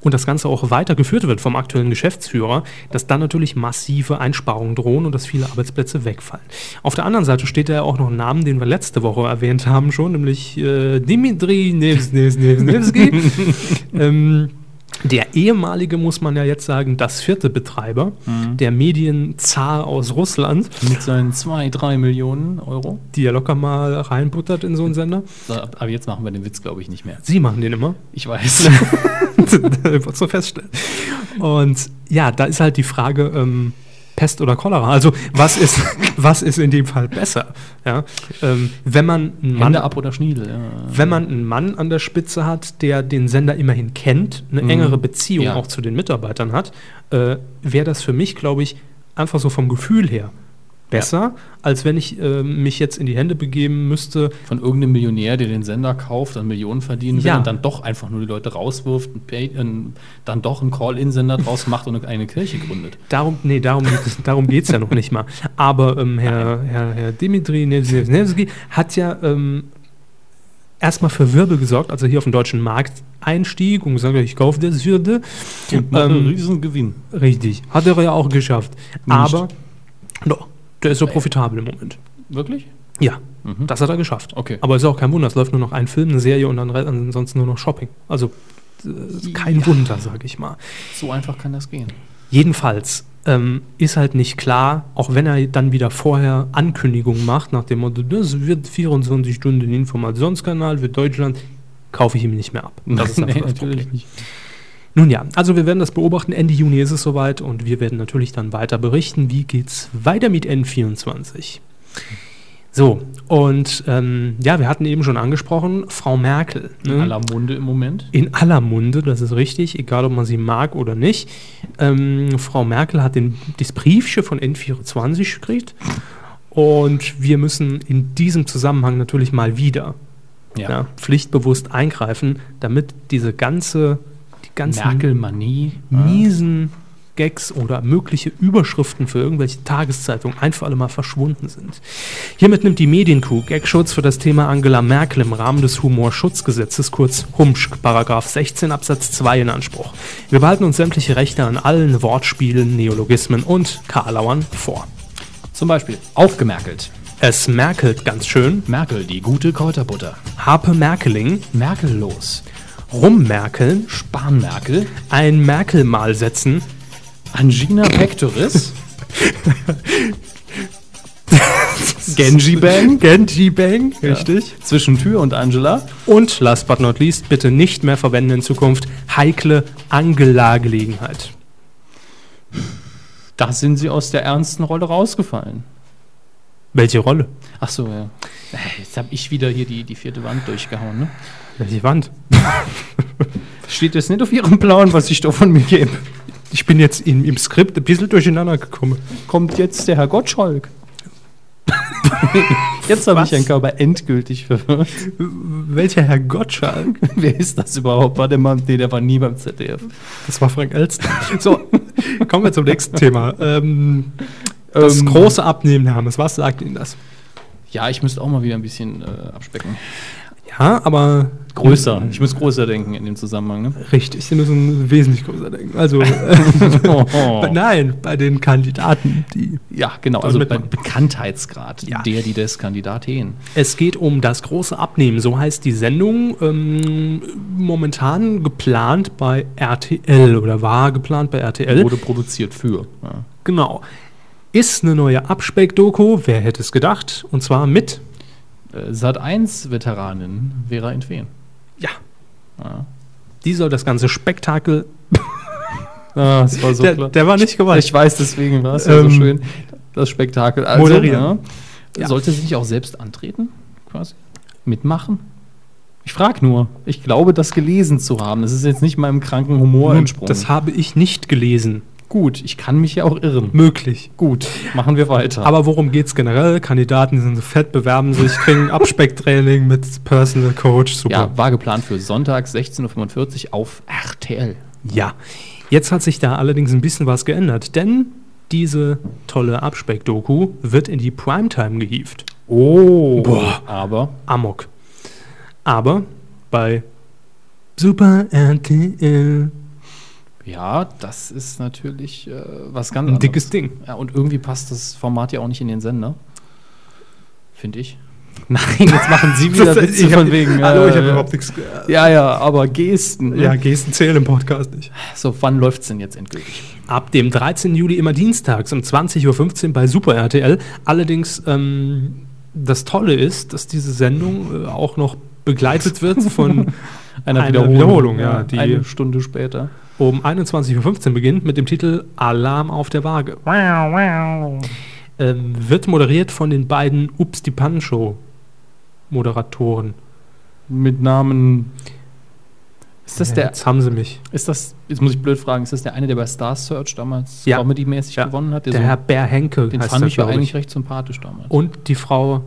und das Ganze auch weitergeführt wird vom aktuellen Geschäftsführer, dass dann natürlich massive Einsparungen drohen und dass viele Arbeitsplätze wegfallen. Auf der anderen Seite steht da ja auch noch ein Namen, den wir letzte Woche erwähnt haben schon, nämlich äh, Dimitri Nevs, Nevs, Nevs, Nevsky. ähm, der ehemalige, muss man ja jetzt sagen, das vierte Betreiber, der Medienzar aus Russland, mit seinen zwei, drei Millionen Euro? die ja locker mal reinbuttert in so einen Sender. So, ab- Aber jetzt machen wir den Witz, glaube ich, nicht mehr. Sie machen den immer. Ich weiß. Du feststellen. Und ja, da ist halt die Frage, ähm, Pest oder Cholera. Also was ist, was ist in dem Fall besser? Ja, ähm, wenn man einen Mann, Hände ab oder Schniedel, ja. wenn man einen Mann an der Spitze hat, der den Sender immerhin kennt, eine engere Beziehung Ja. auch zu den Mitarbeitern hat, äh, wäre das für mich, glaube ich, einfach so vom Gefühl her besser, als wenn ich äh, mich jetzt in die Hände begeben müsste. Von irgendeinem Millionär, der den Sender kauft, dann Millionen verdienen will Ja. und dann doch einfach nur die Leute rauswirft, ein Pay, ein, dann doch einen Call-In-Sender draus macht und eine Kirche gründet. Darum, nee, darum, geht es- darum geht es ja noch nicht mal. Aber ähm, Herr, Herr, Herr Dimitri Nevsky hat ja ähm, erstmal für Wirbel gesorgt, als er hier auf den deutschen Markt einstieg und gesagt hat, ich kaufe das Würde. Und einen Ähm, riesen Gewinn. Richtig, hat er ja auch geschafft. Nicht. Aber, doch, der ist so profitabel im Moment. Wirklich? Ja, das hat er geschafft. Okay. Aber ist auch kein Wunder, es läuft nur noch ein Film, eine Serie und dann ansonsten nur noch Shopping. Also äh, kein Wunder, sage ich mal. So einfach kann das gehen. Jedenfalls ähm, ist halt nicht klar, auch wenn er dann wieder vorher Ankündigungen macht, nach dem Motto, das wird 24 Stunden Informationskanal für Deutschland, kaufe ich ihm nicht mehr ab. Das ist das Problem. nicht. Nun ja, also wir werden das beobachten. Ende Juni ist es soweit und wir werden natürlich dann weiter berichten, wie geht's weiter mit N24. So, und ähm, ja, wir hatten eben schon angesprochen, Frau Merkel. In ne? aller Munde im Moment. In aller Munde, das ist richtig, egal ob man sie mag oder nicht. Ähm, Frau Merkel hat den, das Briefchen von N24 gekriegt und wir müssen in diesem Zusammenhang natürlich mal wieder ja. pflichtbewusst eingreifen, damit diese ganze, ganzen Merkel-Manie. miesen Gags oder mögliche Überschriften für irgendwelche Tageszeitungen ein für alle Mal verschwunden sind. Hiermit nimmt die Medienkuh Gagschutz für das Thema Angela Merkel im Rahmen des Humorschutzgesetzes, kurz HUMSCH, Paragraph 16 Absatz 2 in Anspruch. Wir behalten uns sämtliche Rechte an allen Wortspielen, Neologismen und Karlauern vor. Zum Beispiel aufgemerkelt. Es merkelt ganz schön, Merkel, die gute Kräuterbutter. Harpe Merkeling, Merkellos. Rummerkeln, Spanmerkel. ein Merkel-Mal setzen, Angina pectoris. Genji Bang. Genji Bang, richtig. Zwischen Tür und Angela. Und last but not least, bitte nicht mehr verwenden in Zukunft heikle Angela-Gelegenheit. Da sind sie aus der ernsten Rolle rausgefallen. Welche Rolle? Ach so, ja. Jetzt habe ich wieder hier die, die vierte Wand durchgehauen, ne? Welche Wand? Steht jetzt nicht auf ihrem Plan, was ich da von mir gebe. Ich bin jetzt in, im Skript ein bisschen durcheinander gekommen. Kommt jetzt der Herr Gottschalk. jetzt habe ich Herrn Körper endgültig verwirrt. Welcher Herr Gottschalk? Wer ist das überhaupt? War der Mann, nee, der war nie beim ZDF. Das war Frank Elstner. So, kommen wir zum nächsten Thema. Ähm, das Ähm, große Abnehmen, Hermes, was sagt Ihnen das? Ja, ich müsste auch mal wieder ein bisschen äh, abspecken. Ja, aber Größer. Ich muss größer denken in dem Zusammenhang. Ne? richtig, Sie müssen wesentlich größer denken. Also, Oh. nein, bei den Kandidaten, die Ja, genau. Also beim Bekanntheitsgrad Ja. der, die des Kandidaten. Es geht um das große Abnehmen, so heißt die Sendung. Ähm, momentan geplant bei RTL oder war geplant bei RTL. Wurde produziert für. Ja. Genau. Ist eine neue Abspeck-Doku, wer hätte es gedacht? Und zwar mit, Äh, Sat 1 Veteranin Vera Entwen. ja, Ja. die soll das ganze Spektakel. Ah, das war so der, klar. der war nicht gewollt. Ich weiß, deswegen war es ja Ähm, so schön. Das Spektakel. Also, moderieren. Ja. Ja. Sollte sie nicht auch selbst antreten? Quasi? Mitmachen? Ich frage nur. Ich glaube, das gelesen zu haben. Das ist jetzt nicht meinem kranken Humor entsprungen. das habe ich nicht gelesen. Gut, ich kann mich ja auch irren. Möglich. Gut, machen wir weiter. Aber worum geht es generell? Kandidaten die sind so fett, bewerben sich, kriegen Abspecktraining mit Personal Coach. Super. ja, war geplant für Sonntag 16.45 Uhr auf RTL. Ja, jetzt hat sich da allerdings ein bisschen was geändert, denn diese tolle Abspeck-Doku wird in die Primetime gehievt. Oh. Boah. Aber Amok. Aber bei Super RTL ja, das ist natürlich äh, was ganz ein anderes. dickes Ding. Ja, und irgendwie passt das Format ja auch nicht in den Sender. Finde ich. Nein, jetzt machen Sie wieder Witze Ich hab- von wegen. Hallo, ich äh, habe überhaupt nichts. ge- Ja, ja, aber Gesten. Ne? Ja, Gesten zählen im Podcast nicht. So, wann läuft's denn jetzt endgültig? Ab dem 13. Juli immer dienstags um 20.15 Uhr bei Super RTL. Allerdings, ähm, das Tolle ist, dass diese Sendung äh, auch noch begleitet wird von Einer Eine Wiederholung, ja, die- eine Stunde später. Um 21.15 Uhr beginnt mit dem Titel Alarm auf der Waage. Ähm, wird moderiert von den beiden Ups die Pan-Show Moderatoren. Mit Namen. Ist das der. Jetzt haben sie mich. Ist das. Jetzt muss ich blöd fragen, ist das der eine, der bei Star Search damals Ja. Comedy-mäßig Ja. gewonnen hat? Der, so- Herr Bär Henke den heißt fand ich ja eigentlich recht sympathisch damals. Und die Frau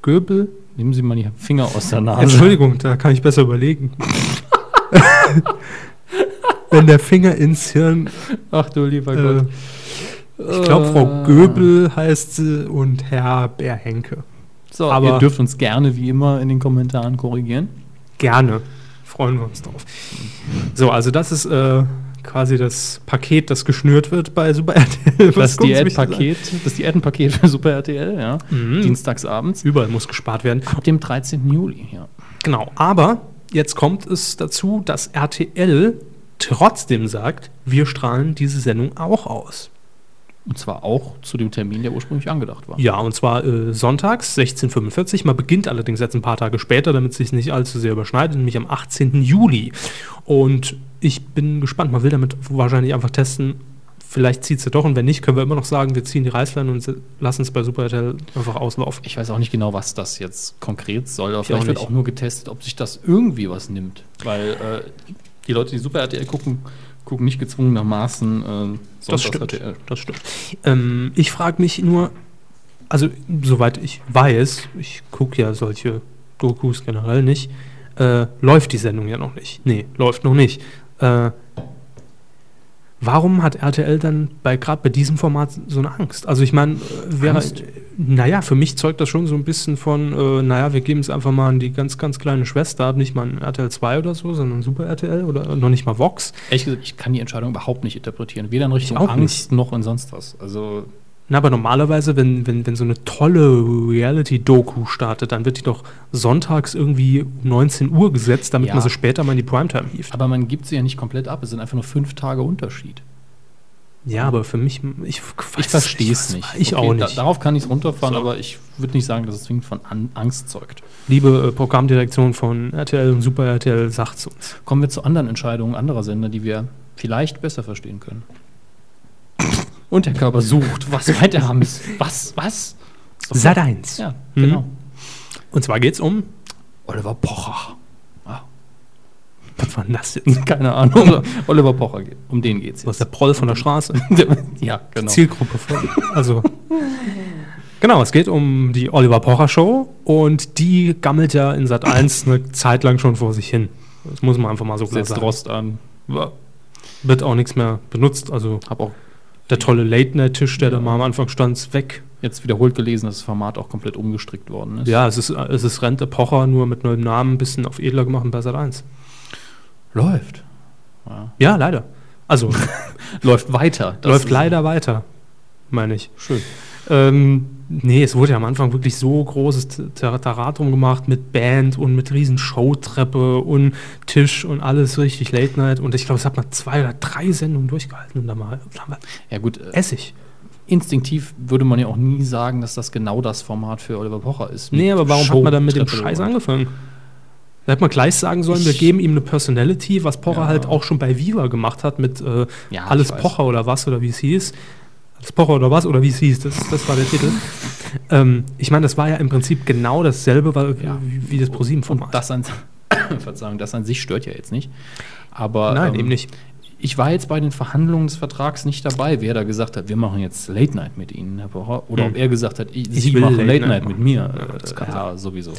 Göbel. Nehmen Sie mal die Finger aus der Nase. Entschuldigung, da kann ich besser überlegen. Wenn der Finger ins Hirn. Ach du lieber Äh, Gott. ich glaube, Frau Göbel heißt sie und Herr Bär Henke. So, aber- ihr dürft uns gerne wie immer in den Kommentaren korrigieren. Gerne. Freuen wir uns drauf. So, also das ist äh, quasi das Paket, das geschnürt wird bei Super RTL. Das so wichtig Diätpaket, das Diätenpaket für Super RTL, ja. Mhm. Dienstagsabends. Überall muss gespart werden. Ab dem 13. Juli, ja. Genau. Aber jetzt kommt es dazu, dass RTL trotzdem sagt, wir strahlen diese Sendung auch aus. Und zwar auch zu dem Termin, der ursprünglich angedacht war. Ja, und zwar äh, sonntags 16.45 Man beginnt allerdings jetzt ein paar Tage später, damit es sich nicht allzu sehr überschneidet, nämlich am 18. Juli. Und ich bin gespannt. Man will damit wahrscheinlich einfach testen. Vielleicht zieht es ja doch und wenn nicht, können wir immer noch sagen, wir ziehen die Reißleine und se- lassen es bei Super RTL einfach auslaufen. Ich weiß auch nicht genau, was das jetzt konkret soll, aber Ich vielleicht auch wird auch nur getestet, ob sich das irgendwie was nimmt. Weil äh, die Leute, die Super RTL gucken, gucken nicht gezwungenermaßen äh, Das stimmt. RTL. Das stimmt. Ähm, ich frage mich nur, also soweit ich weiß, ich gucke ja solche Dokus generell nicht, äh, läuft die Sendung ja noch nicht. Nee, läuft noch nicht. Äh, warum hat RTL dann bei gerade bei diesem Format so eine Angst? Also ich meine, äh, wäre, naja, für mich zeugt das schon so ein bisschen von, äh, naja, wir geben es einfach mal an die ganz, ganz kleine Schwester, ab, nicht mal an RTL 2 oder so, sondern Super RTL oder noch nicht mal Vox. Ehrlich gesagt, ich kann die Entscheidung überhaupt nicht interpretieren. Weder in Richtung Angst noch in sonst was. Also Na, aber normalerweise, wenn, wenn, wenn so eine tolle Reality-Doku startet, dann wird die doch sonntags irgendwie um 19 Uhr gesetzt, damit Ja. man sie später mal in die Primetime hieft. Aber man gibt sie ja nicht komplett ab. Es sind einfach nur fünf Tage Unterschied. Ja, aber für mich, ich, Ich verstehe es nicht. Ich Okay, auch Da, nicht. darauf kann ich es runterfahren, So. aber ich würde nicht sagen, dass es zwingend von An Angst zeugt. Liebe äh, Programmdirektion von RTL und Super RTL, sagt's uns. Kommen wir zu anderen Entscheidungen anderer Sender, die wir vielleicht besser verstehen können. Und der Körper sucht. Was meint der Hammes? Was? Was? Doch Sat klar. 1. Ja, Mhm. genau. Und zwar geht's um, Oliver Pocher. Ah, was war denn das jetzt? keine Ahnung. Oliver Pocher, geht- um den geht's Was ist der Proll von der Straße? ja, genau. Zielgruppe von. Also. Genau, es geht um die Oliver Pocher Show und die gammelt ja in Sat 1 eine Zeit lang schon vor sich hin. Das muss man einfach mal so klar Setzt sagen. Rost an. Wird auch nichts mehr benutzt. Also Hab auch der tolle Late-Night-Tisch, der Ja. da mal am Anfang stand, ist weg. jetzt wiederholt gelesen, dass das Format auch komplett umgestrickt worden ist. Ja, es ist, es ist Rente Pocher, nur mit neuem Namen, ein bisschen auf edler gemacht bei Sat 1. Läuft. Ja. Ja, leider. Also Läuft weiter. Läuft leider weiter, meine ich. Schön. Ähm, nee, es wurde ja am Anfang wirklich so großes Ter- Tarat drum gemacht mit Band und mit riesen Showtreppe und Tisch und alles richtig Late Night. Und ich glaube, es hat mal zwei oder drei Sendungen durchgehalten und dann mal dann war Ja gut, äh, Essig. instinktiv würde man ja auch nie sagen, dass das genau das Format für Oliver Pocher ist. Nee, aber warum hat man dann mit dem Scheiß angefangen? Da hätte man gleich sagen sollen, wir Ich- geben ihm eine Personality, was Pocher Ja. halt auch schon bei Viva gemacht hat mit äh, Ja, Alles. Pocher oder was oder wie es hieß. Alles Pocher oder was oder wie es hieß, das, das war der Titel. ähm, ich meine, das war ja im Prinzip genau dasselbe weil, Ja. wie, wie das ProSieben-Format. das an, Verzeihung, das an sich stört ja jetzt nicht. Aber Nein, ähm, eben nicht. Ich war jetzt bei den Verhandlungen des Vertrags nicht dabei, wer da gesagt hat, wir machen jetzt Late Night mit Ihnen, Herr Pocher. Oder Hm. ob er gesagt hat, ich, Sie machen Late Night Night, mit mir. Ja, das kann ja, sowieso.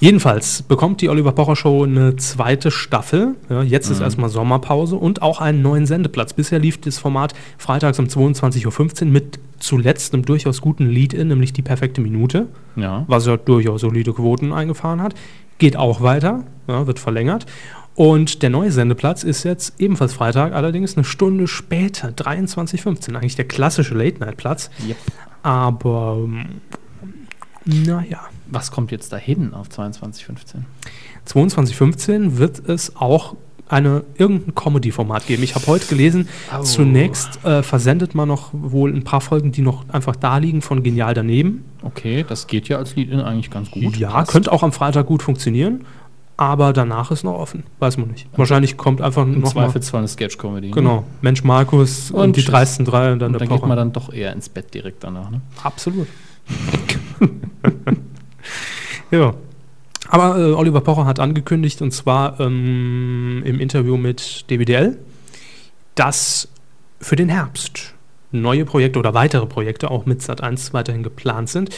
Jedenfalls bekommt die Oliver Pocher Show eine zweite Staffel. Ja, jetzt Mhm. ist erstmal Sommerpause und auch einen neuen Sendeplatz. Bisher lief das Format freitags um 22.15 Uhr mit zuletzt einem durchaus guten Lead-In, nämlich die perfekte Minute, Ja. was ja durchaus solide Quoten eingefahren hat. Geht auch weiter, ja, wird verlängert. Und der neue Sendeplatz ist jetzt ebenfalls Freitag, allerdings eine Stunde später, 23.15 Eigentlich der klassische Late-Night-Platz. Yep. Aber, ähm, naja. Was kommt jetzt dahin auf 22.15? 2215 wird es auch eine, irgendein Comedy-Format geben. Ich habe heute gelesen, Oh. zunächst äh, versendet man noch wohl ein paar Folgen, die noch einfach da liegen von Genial daneben. Okay, das geht ja als Lead-In eigentlich ganz gut. ja, Passt. könnte auch am Freitag gut funktionieren. aber danach ist noch offen. Weiß man nicht. Wahrscheinlich kommt einfach Im noch Zweifelsfall eine Sketch-Comedy. ne? Genau, Mensch Markus und, Und die dreisten drei und dann Und der dann geht Pocher. man dann doch eher ins Bett direkt danach. Ne? Absolut. ja. Aber äh, Oliver Pocher hat angekündigt, und zwar ähm, im Interview mit DWDL, dass für den Herbst neue Projekte oder weitere Projekte auch mit Sat1 weiterhin geplant sind.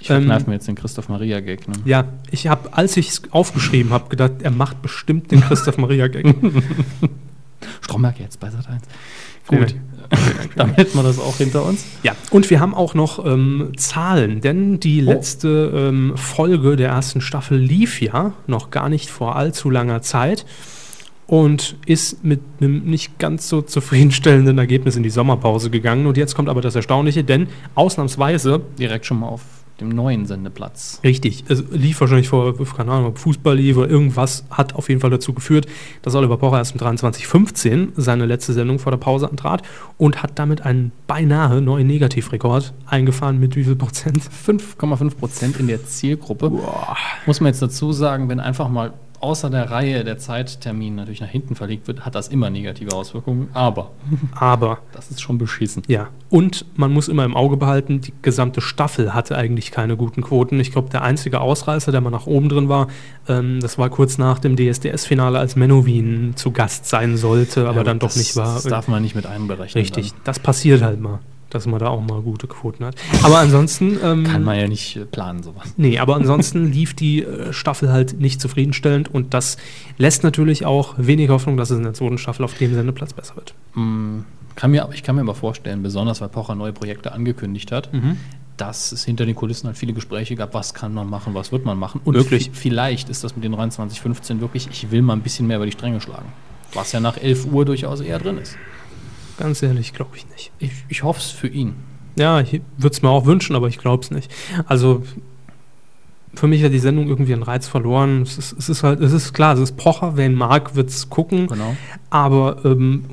Ich Ähm, verkneife mir jetzt den Christoph Maria-Gag. Ne? Ja, ich habe, als ich es aufgeschrieben habe, gedacht, er macht bestimmt den Christoph Maria Gag. Stromberg jetzt bei Sat 1. Gut. Dann hätten wir das auch hinter uns. Ja, und wir haben auch noch ähm, Zahlen, denn die Oh. letzte ähm, Folge der ersten Staffel lief ja noch gar nicht vor allzu langer Zeit und ist mit einem nicht ganz so zufriedenstellenden Ergebnis in die Sommerpause gegangen. Und jetzt kommt aber das Erstaunliche, denn ausnahmsweise, Direkt schon mal auf dem neuen Sendeplatz. richtig, es lief wahrscheinlich vor, keine Ahnung, ob Fußball lief oder irgendwas, hat auf jeden Fall dazu geführt, dass Oliver Pocher erst im 23.15 seine letzte Sendung vor der Pause antrat und hat damit einen beinahe neuen Negativrekord eingefahren mit wie viel Prozent? 5,5 Prozent in der Zielgruppe. Muss man jetzt dazu sagen, wenn einfach mal außer der Reihe der Zeittermin natürlich nach hinten verlegt wird, hat das immer negative Auswirkungen. Aber Aber das ist schon beschissen. ja, und man muss immer im Auge behalten, die gesamte Staffel hatte eigentlich keine guten Quoten. Ich glaube, der einzige Ausreißer, der mal nach oben drin war, ähm, das war kurz nach dem DSDS-Finale, als Menowin zu Gast sein sollte, aber Ja, dann doch nicht war. Das darf man nicht mit einberechnen. Richtig, das passiert halt mal, dass man da auch mal gute Quoten hat. Aber ansonsten. Ähm, kann man ja nicht äh, planen, sowas. Nee, aber ansonsten lief die äh, Staffel halt nicht zufriedenstellend und das lässt natürlich auch wenig Hoffnung, dass es in der zweiten Staffel auf dem Sendeplatz besser wird. Mm, Kann mir, ich kann mir aber vorstellen, besonders weil Pocher neue Projekte angekündigt hat, Mhm. dass es hinter den Kulissen halt viele Gespräche gab, was kann man machen, was wird man machen. Und Möglich. vi- vielleicht ist das mit den 2315 wirklich, ich will mal ein bisschen mehr über die Stränge schlagen. Was ja nach 11 Uhr durchaus eher drin ist. Ganz ehrlich, glaube ich nicht. Ich, ich hoffe es für ihn. Ja, ich würde es mir auch wünschen, aber ich glaube es nicht. Also für mich hat die Sendung irgendwie einen Reiz verloren. Es ist, es ist halt, es ist klar, es ist Pocher, wer ihn mag, wird es gucken, Genau. aber ähm,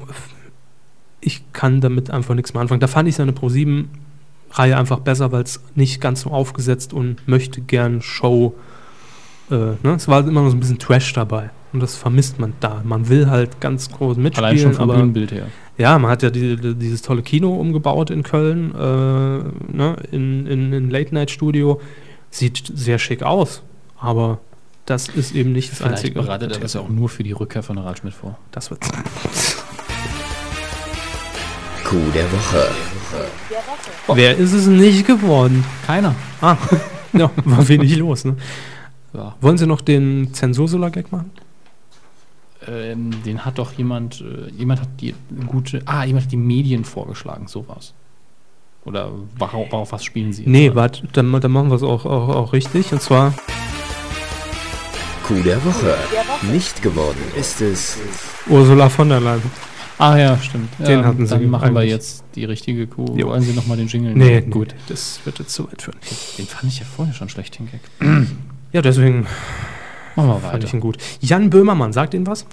ich kann damit einfach nichts mehr anfangen. Da fand ich seine Pro7 Reihe einfach besser, weil es nicht ganz so aufgesetzt und möchte gern Show. Äh, ne? Es war immer noch so ein bisschen Trash dabei. Und das vermisst man da. Man will halt ganz groß mitspielen, Allein schon vom Bühnenbild her. Ja, man hat ja die, die, dieses tolle Kino umgebaut in Köln, äh, ne, in, in, in Late-Night-Studio. Sieht sehr schick aus, aber das ist eben nicht das Vielleicht einzige. bereitet er das ja auch nur für die Rückkehr von Harald Schmidt vor. Das wird sein. Coup der Woche. Wer ist es nicht geworden? Keiner. Ah, ja, war wenig los. Ne? Ja. Wollen Sie noch den Zensursula-Gag machen? Ähm, den hat doch jemand, äh, jemand hat die gute, ah, jemand hat die Medien vorgeschlagen, sowas. Oder worauf, worauf was spielen sie? Nee, warte, dann, dann machen wir es auch, auch, auch richtig. Und zwar, Coup der Woche. Nicht geworden ist es Ursula von der Leyen. Ah ja, stimmt. Den ja, hatten sie Dann machen wir eigentlich. jetzt die richtige Kuh. Jo. Wollen Sie nochmal den Jingle? Nee, nehmen? gut, das wird jetzt zu weit führen. Den fand ich ja vorher schon schlecht, den Gag. Ja, deswegen Machen wir fand ich weiter. ihn gut. Jan Böhmermann, sagt Ihnen was?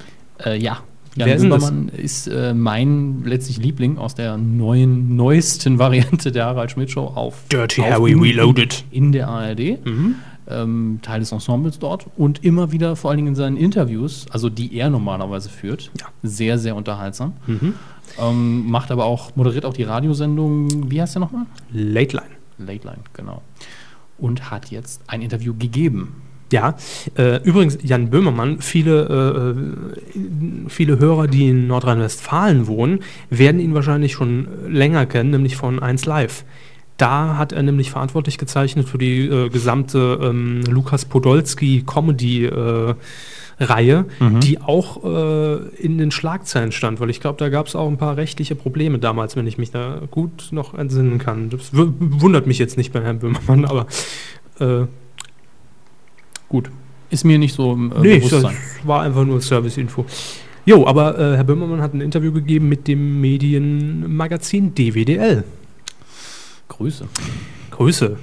Äh, ja. Wer Jan ist das? Böhmermann ist äh, mein letztlich Liebling aus der neuen, neuesten Variante der Harald Schmidt Show auf Dirty auf Harry Reloaded. in der ARD. Ähm, Teil des Ensembles dort und immer wieder, vor allen Dingen in seinen Interviews, also die er normalerweise führt, Ja. sehr, sehr unterhaltsam. Ähm, macht aber auch, moderiert auch die Radiosendung, wie heißt der nochmal? Late Line. Late Line, genau. Und hat jetzt ein Interview gegeben. Ja, äh, übrigens, Jan Böhmermann, viele, äh, viele Hörer, die in Nordrhein-Westfalen wohnen, werden ihn wahrscheinlich schon länger kennen, nämlich von 1 Live. Da hat er nämlich verantwortlich gezeichnet für die äh, gesamte ähm, Lukas Podolski Comedy äh, Reihe, die auch äh, in den Schlagzeilen stand, weil ich glaube, da gab es auch ein paar rechtliche Probleme damals, wenn ich mich da gut noch entsinnen kann. Das wundert mich jetzt nicht bei Herrn Böhmermann, aber äh, Gut. Ist mir nicht so im äh, Nee, das Bewusstsein. war einfach nur Service-Info. Jo, aber äh, Herr Böhmermann hat ein Interview gegeben mit dem Medienmagazin DWDL. Grüße. Grüße.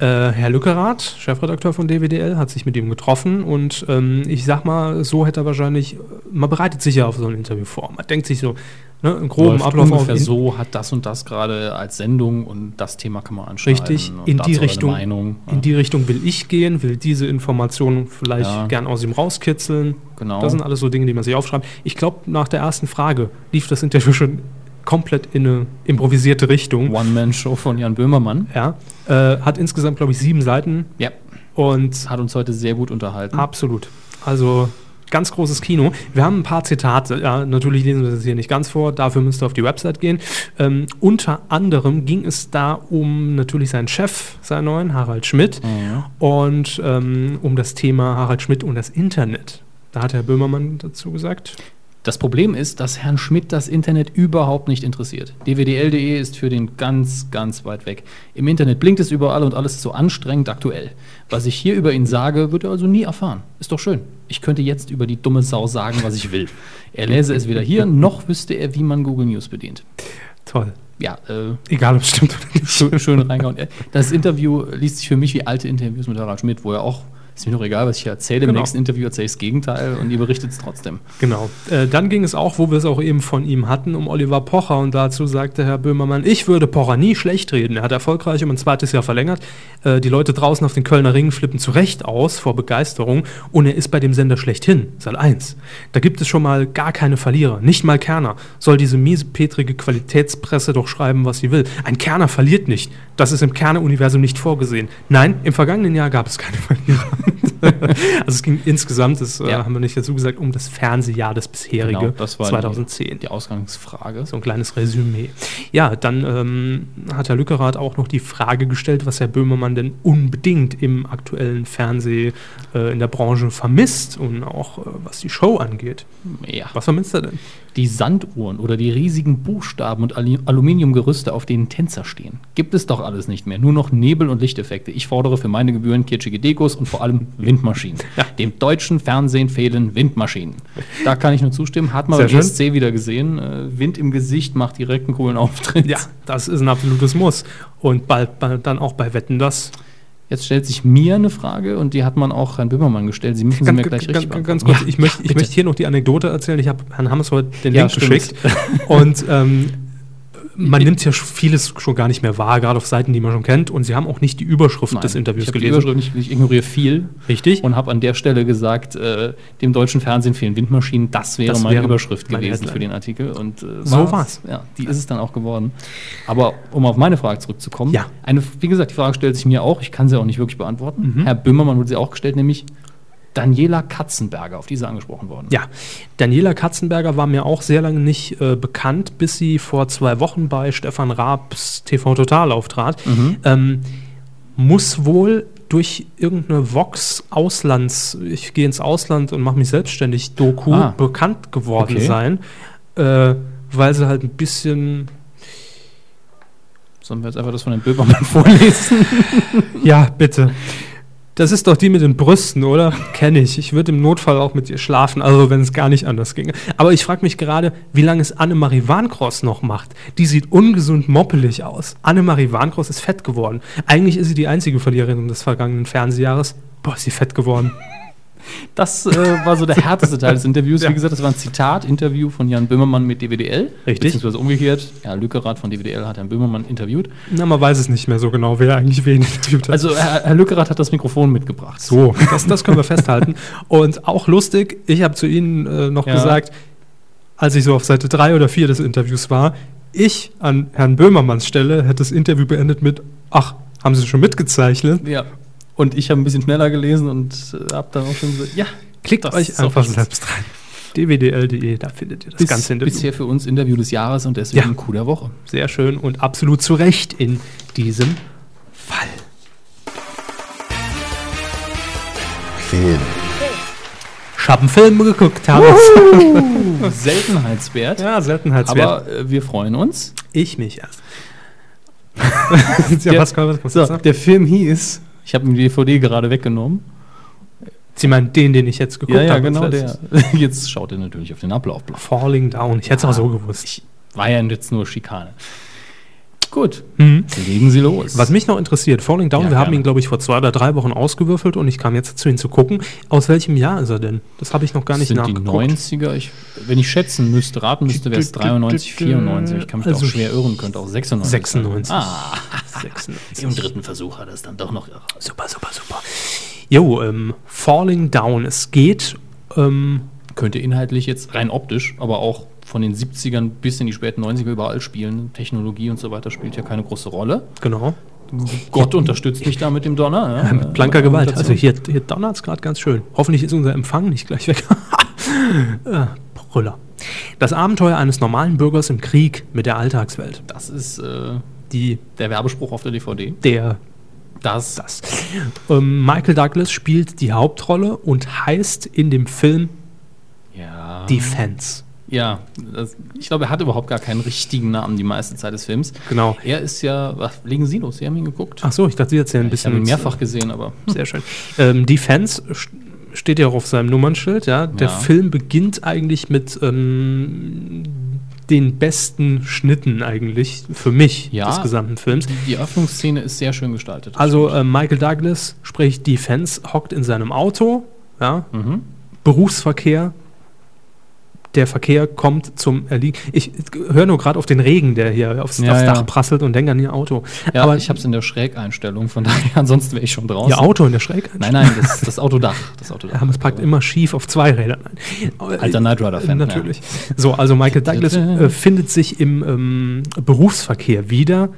äh, Herr Lückerath, Chefredakteur von DWDL, hat sich mit ihm getroffen und ähm, ich sag mal, so hätte er wahrscheinlich, man bereitet sich ja auf so ein Interview vor. Man denkt sich so, Ne, Im groben Läuft Ablauf ungefähr in- so, hat das und das gerade als Sendung und das Thema kann man anschneiden. Richtig, in die Richtung, Meinung. in die Richtung will ich gehen, will diese Informationen vielleicht Ja. gern aus ihm rauskitzeln. Genau. Das sind alles so Dinge, die man sich aufschreibt. Ich glaube, nach der ersten Frage lief das Interview schon komplett in eine improvisierte Richtung. One-Man-Show von Jan Böhmermann. Ja, äh, hat insgesamt, glaube ich, sieben Seiten Ja, und hat uns heute sehr gut unterhalten. absolut. Also ganz großes Kino. Wir haben ein paar Zitate. Ja, natürlich lesen wir das hier nicht ganz vor. Dafür müsst ihr auf die Website gehen. Ähm, unter anderem ging es da um natürlich seinen Chef, seinen neuen, Harald Schmidt. Und ähm, um das Thema Harald Schmidt und das Internet. Da hat Herr Böhmermann dazu gesagt. Das Problem ist, dass Herrn Schmidt das Internet überhaupt nicht interessiert. dwdl.de ist für den ganz, ganz weit weg. Im Internet blinkt es überall und alles ist so anstrengend aktuell. Was ich hier über ihn sage, wird er also nie erfahren. Ist doch schön. Ich könnte jetzt über die dumme Sau sagen, was ich will. Er läse es weder hier, noch wüsste er, wie man Google News bedient. Toll. Ja, äh, Egal, ob es stimmt oder nicht. schön, schön reingehauen. Das Interview liest sich für mich wie alte Interviews mit Harald Schmidt, wo er auch, ist mir doch egal, was ich hier erzähle, im Genau. nächsten Interview erzähle ich das Gegenteil und ihr berichtet es trotzdem. Genau. Äh, dann ging es auch, wo wir es auch eben von ihm hatten, um Oliver Pocher. Und dazu sagte Herr Böhmermann, ich würde Pocher nie schlecht reden. Er hat erfolgreich um ein zweites Jahr verlängert. Äh, die Leute draußen auf den Kölner Ringen flippen zu Recht aus vor Begeisterung. Und er ist bei dem Sender schlechthin, Sat 1. Da gibt es schon mal gar keine Verlierer. Nicht mal Kerner. Soll diese miesepetrige Qualitätspresse doch schreiben, was sie will. Ein Kerner verliert nicht. Das ist im Kerner-Universum nicht vorgesehen. Nein, im vergangenen Jahr gab es keine Verlierer. also es ging insgesamt, das äh, Ja. haben wir nicht dazu gesagt, um das Fernsehjahr des bisherige Genau, das war die- 2010. Die Ausgangsfrage. So ein kleines Resümee. Ja, dann ähm, hat Herr Lückerath auch noch die Frage gestellt, was Herr Böhmermann denn unbedingt im aktuellen Fernseh äh, in der Branche vermisst und auch äh, was die Show angeht. Ja. Was vermisst er denn? Die Sanduhren oder die riesigen Buchstaben und Aluminiumgerüste, auf denen Tänzer stehen. Gibt es doch alles nicht mehr. Nur noch Nebel- und Lichteffekte. Ich fordere für meine Gebühren kitschige Dekos und vor allem Windmaschinen. Dem deutschen Fernsehen fehlen Windmaschinen. Da kann ich nur zustimmen. Hat man Sehr beim. ESC wieder gesehen. Äh, Wind im Gesicht macht direkt einen coolen Auftritt. Ja, das ist ein absolutes Muss. Und bald, bald dann auch bei Wetten das. Jetzt stellt sich mir eine Frage und die hat man auch Herrn Böhmermann gestellt. Sie müssen sie mir gleich ganz, richtig ganz, ganz kurz, ich, möchte, ich möchte hier noch die Anekdote erzählen. Ich habe Herrn Hammers heute den Ja, Link stimmt. geschickt. Und ähm, man nimmt ja vieles schon gar nicht mehr wahr, gerade auf Seiten, die man schon kennt. Und sie haben auch nicht die Überschrift Nein, des Interviews ich hab die gelesen. Überschrift nicht, ich ignoriere viel. Richtig? und habe an der Stelle gesagt, äh, dem deutschen Fernsehen fehlen Windmaschinen. Das wäre Das meine wäre Überschrift meine gewesen Headline. für den Artikel. Und äh, So war's. Ja, die ist es dann auch geworden. Aber um auf meine Frage zurückzukommen, Ja. eine, wie gesagt, die Frage stellt sich mir auch. Ich kann sie auch nicht wirklich beantworten. Mhm. Herr Böhmermann wurde sie auch gestellt, nämlich Daniela Katzenberger, auf die sie angesprochen worden. Ja, Daniela Katzenberger war mir auch sehr lange nicht äh, bekannt, bis sie vor zwei Wochen bei Stefan Raabs TV Total auftrat. Mhm. Ähm, muss wohl durch irgendeine Vox Auslands, ich gehe ins Ausland und mache mich selbstständig, Doku Ah. bekannt geworden Okay. sein, äh, weil sie halt ein bisschen, Sollen wir jetzt einfach das von Herrn Böhmermann vorlesen? ja, bitte. Das ist doch die mit den Brüsten, oder? Kenne ich. Ich würde im Notfall auch mit ihr schlafen, also wenn es gar nicht anders ginge. Aber ich frage mich gerade, wie lange es Annemarie Warncross noch macht. Die sieht ungesund moppelig aus. Annemarie Warncross ist fett geworden. Eigentlich ist sie die einzige Verliererin des vergangenen Fernsehjahres. Boah, ist sie fett geworden. Das äh, war so der härteste Teil des Interviews. Ja. Wie gesagt, das war ein Zitat, Interview von Jan Böhmermann mit DWDL. Richtig. Beziehungsweise umgekehrt. Herr Lückerath von DWDL hat Herrn Böhmermann interviewt. Na, man weiß es nicht mehr so genau, wer eigentlich wen interviewt hat. Also Herr, Herr Lückerath hat das Mikrofon mitgebracht. So, das, das können wir festhalten. Und auch lustig, ich habe zu Ihnen äh, noch Ja. gesagt, als ich so auf Seite 3 oder 4 des Interviews war, ich an Herrn Böhmermanns Stelle hätte das Interview beendet mit, ach, haben Sie schon mitgezeichnet? Ja. Und ich habe ein bisschen schneller gelesen und äh, habe dann auch schon gesagt, ja, Klickt das euch einfach selbst rein. dwdl.de, da findet ihr das bis, ganze Interview. bisher für uns Interview des Jahres und deswegen Ja. Coup der Woche. Sehr schön und absolut zu Recht in diesem Fall. Film. Ich habe einen Film geguckt, Thomas. Seltenheitswert. Ja, Seltenheitswert. Aber äh, wir freuen uns. ich mich erst. ja, Der- was, was, was, So, was, der Film hieß, ich habe die DVD gerade weggenommen. Sie meinen den, den ich jetzt geguckt habe? genau der. Jetzt schaut er natürlich auf den Ablaufplan. Falling Down. Ich hätte es auch so gewusst. War ja jetzt nur Schikane. Gut, legen Sie los. Was mich noch interessiert, Falling Down, Ja, wir haben gerne. ihn, glaube ich, vor zwei oder drei Wochen ausgewürfelt und ich kam jetzt dazu, ihn zu gucken. Aus welchem Jahr ist er denn? Das habe ich noch gar nicht sind die nachgeguckt. 90er? Ich, wenn ich schätzen müsste, raten müsste, wäre es 93, 94. Ich kann mich Also auch schwer irren, könnte auch 96 sein. 96. Ah, 96. im dritten Versuch hat er es dann doch noch erreicht. Super, super, super. Jo, ähm, Falling Down. Es geht, ähm, Könnte inhaltlich jetzt rein optisch, aber auch von den 70ern bis in die späten 90er überall spielen. Technologie und so weiter spielt ja keine große Rolle. genau, Gott unterstützt mich da mit dem Donner. Ja, mit blanker Gewalt. Also hier, hier donnert es gerade ganz schön. Hoffentlich ist unser Empfang nicht gleich weg. äh, Brüller. Das Abenteuer eines normalen Bürgers im Krieg mit der Alltagswelt. Das ist äh, Die, der Werbespruch auf der DVD. der, Das, das. Ähm, Michael Douglas spielt die Hauptrolle und heißt in dem Film ja. Defense. Ja, das, ich glaube, er hat überhaupt gar keinen richtigen Namen die meiste Zeit des Films. Genau. Er ist ja, was, legen Sie los, Sie haben ihn geguckt? Ach so, ich dachte, Sie erzählen ein ich habe bisschen. ihn mehrfach gesehen, aber Sehr schön. Ähm, Defense st- steht ja auch auf seinem Nummernschild. Ja? Der Ja. Film beginnt eigentlich mit ähm, den besten Schnitten eigentlich für mich Ja. des gesamten Films. die Öffnungsszene ist sehr schön gestaltet. Also äh, Michael Douglas, sprich Defense, hockt in seinem Auto, ja, Mhm. Berufsverkehr. Der Verkehr kommt zum Erliegen. Ich höre nur gerade auf den Regen, der hier aufs, Ja, aufs ja. Dach prasselt und denke an ihr Auto. ja, Aber ich habe es in der Schrägeinstellung, von daher, ansonsten wäre ich schon draußen. ihr Auto in der Schräg. Nein, nein, das, das Autodach. Das Autodach. Ja, es packt immer schief auf zwei Rädern ein. Alter Knight Rider-Fan, Natürlich. So, also Michael Douglas äh, findet sich im ähm, Berufsverkehr wieder.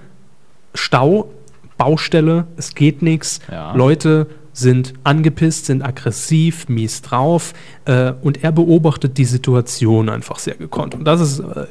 Stau, Baustelle, es geht nichts. Ja. Leute sind angepisst, sind aggressiv, mies drauf. Äh, und er beobachtet die Situation einfach sehr gekonnt. Und das ist äh,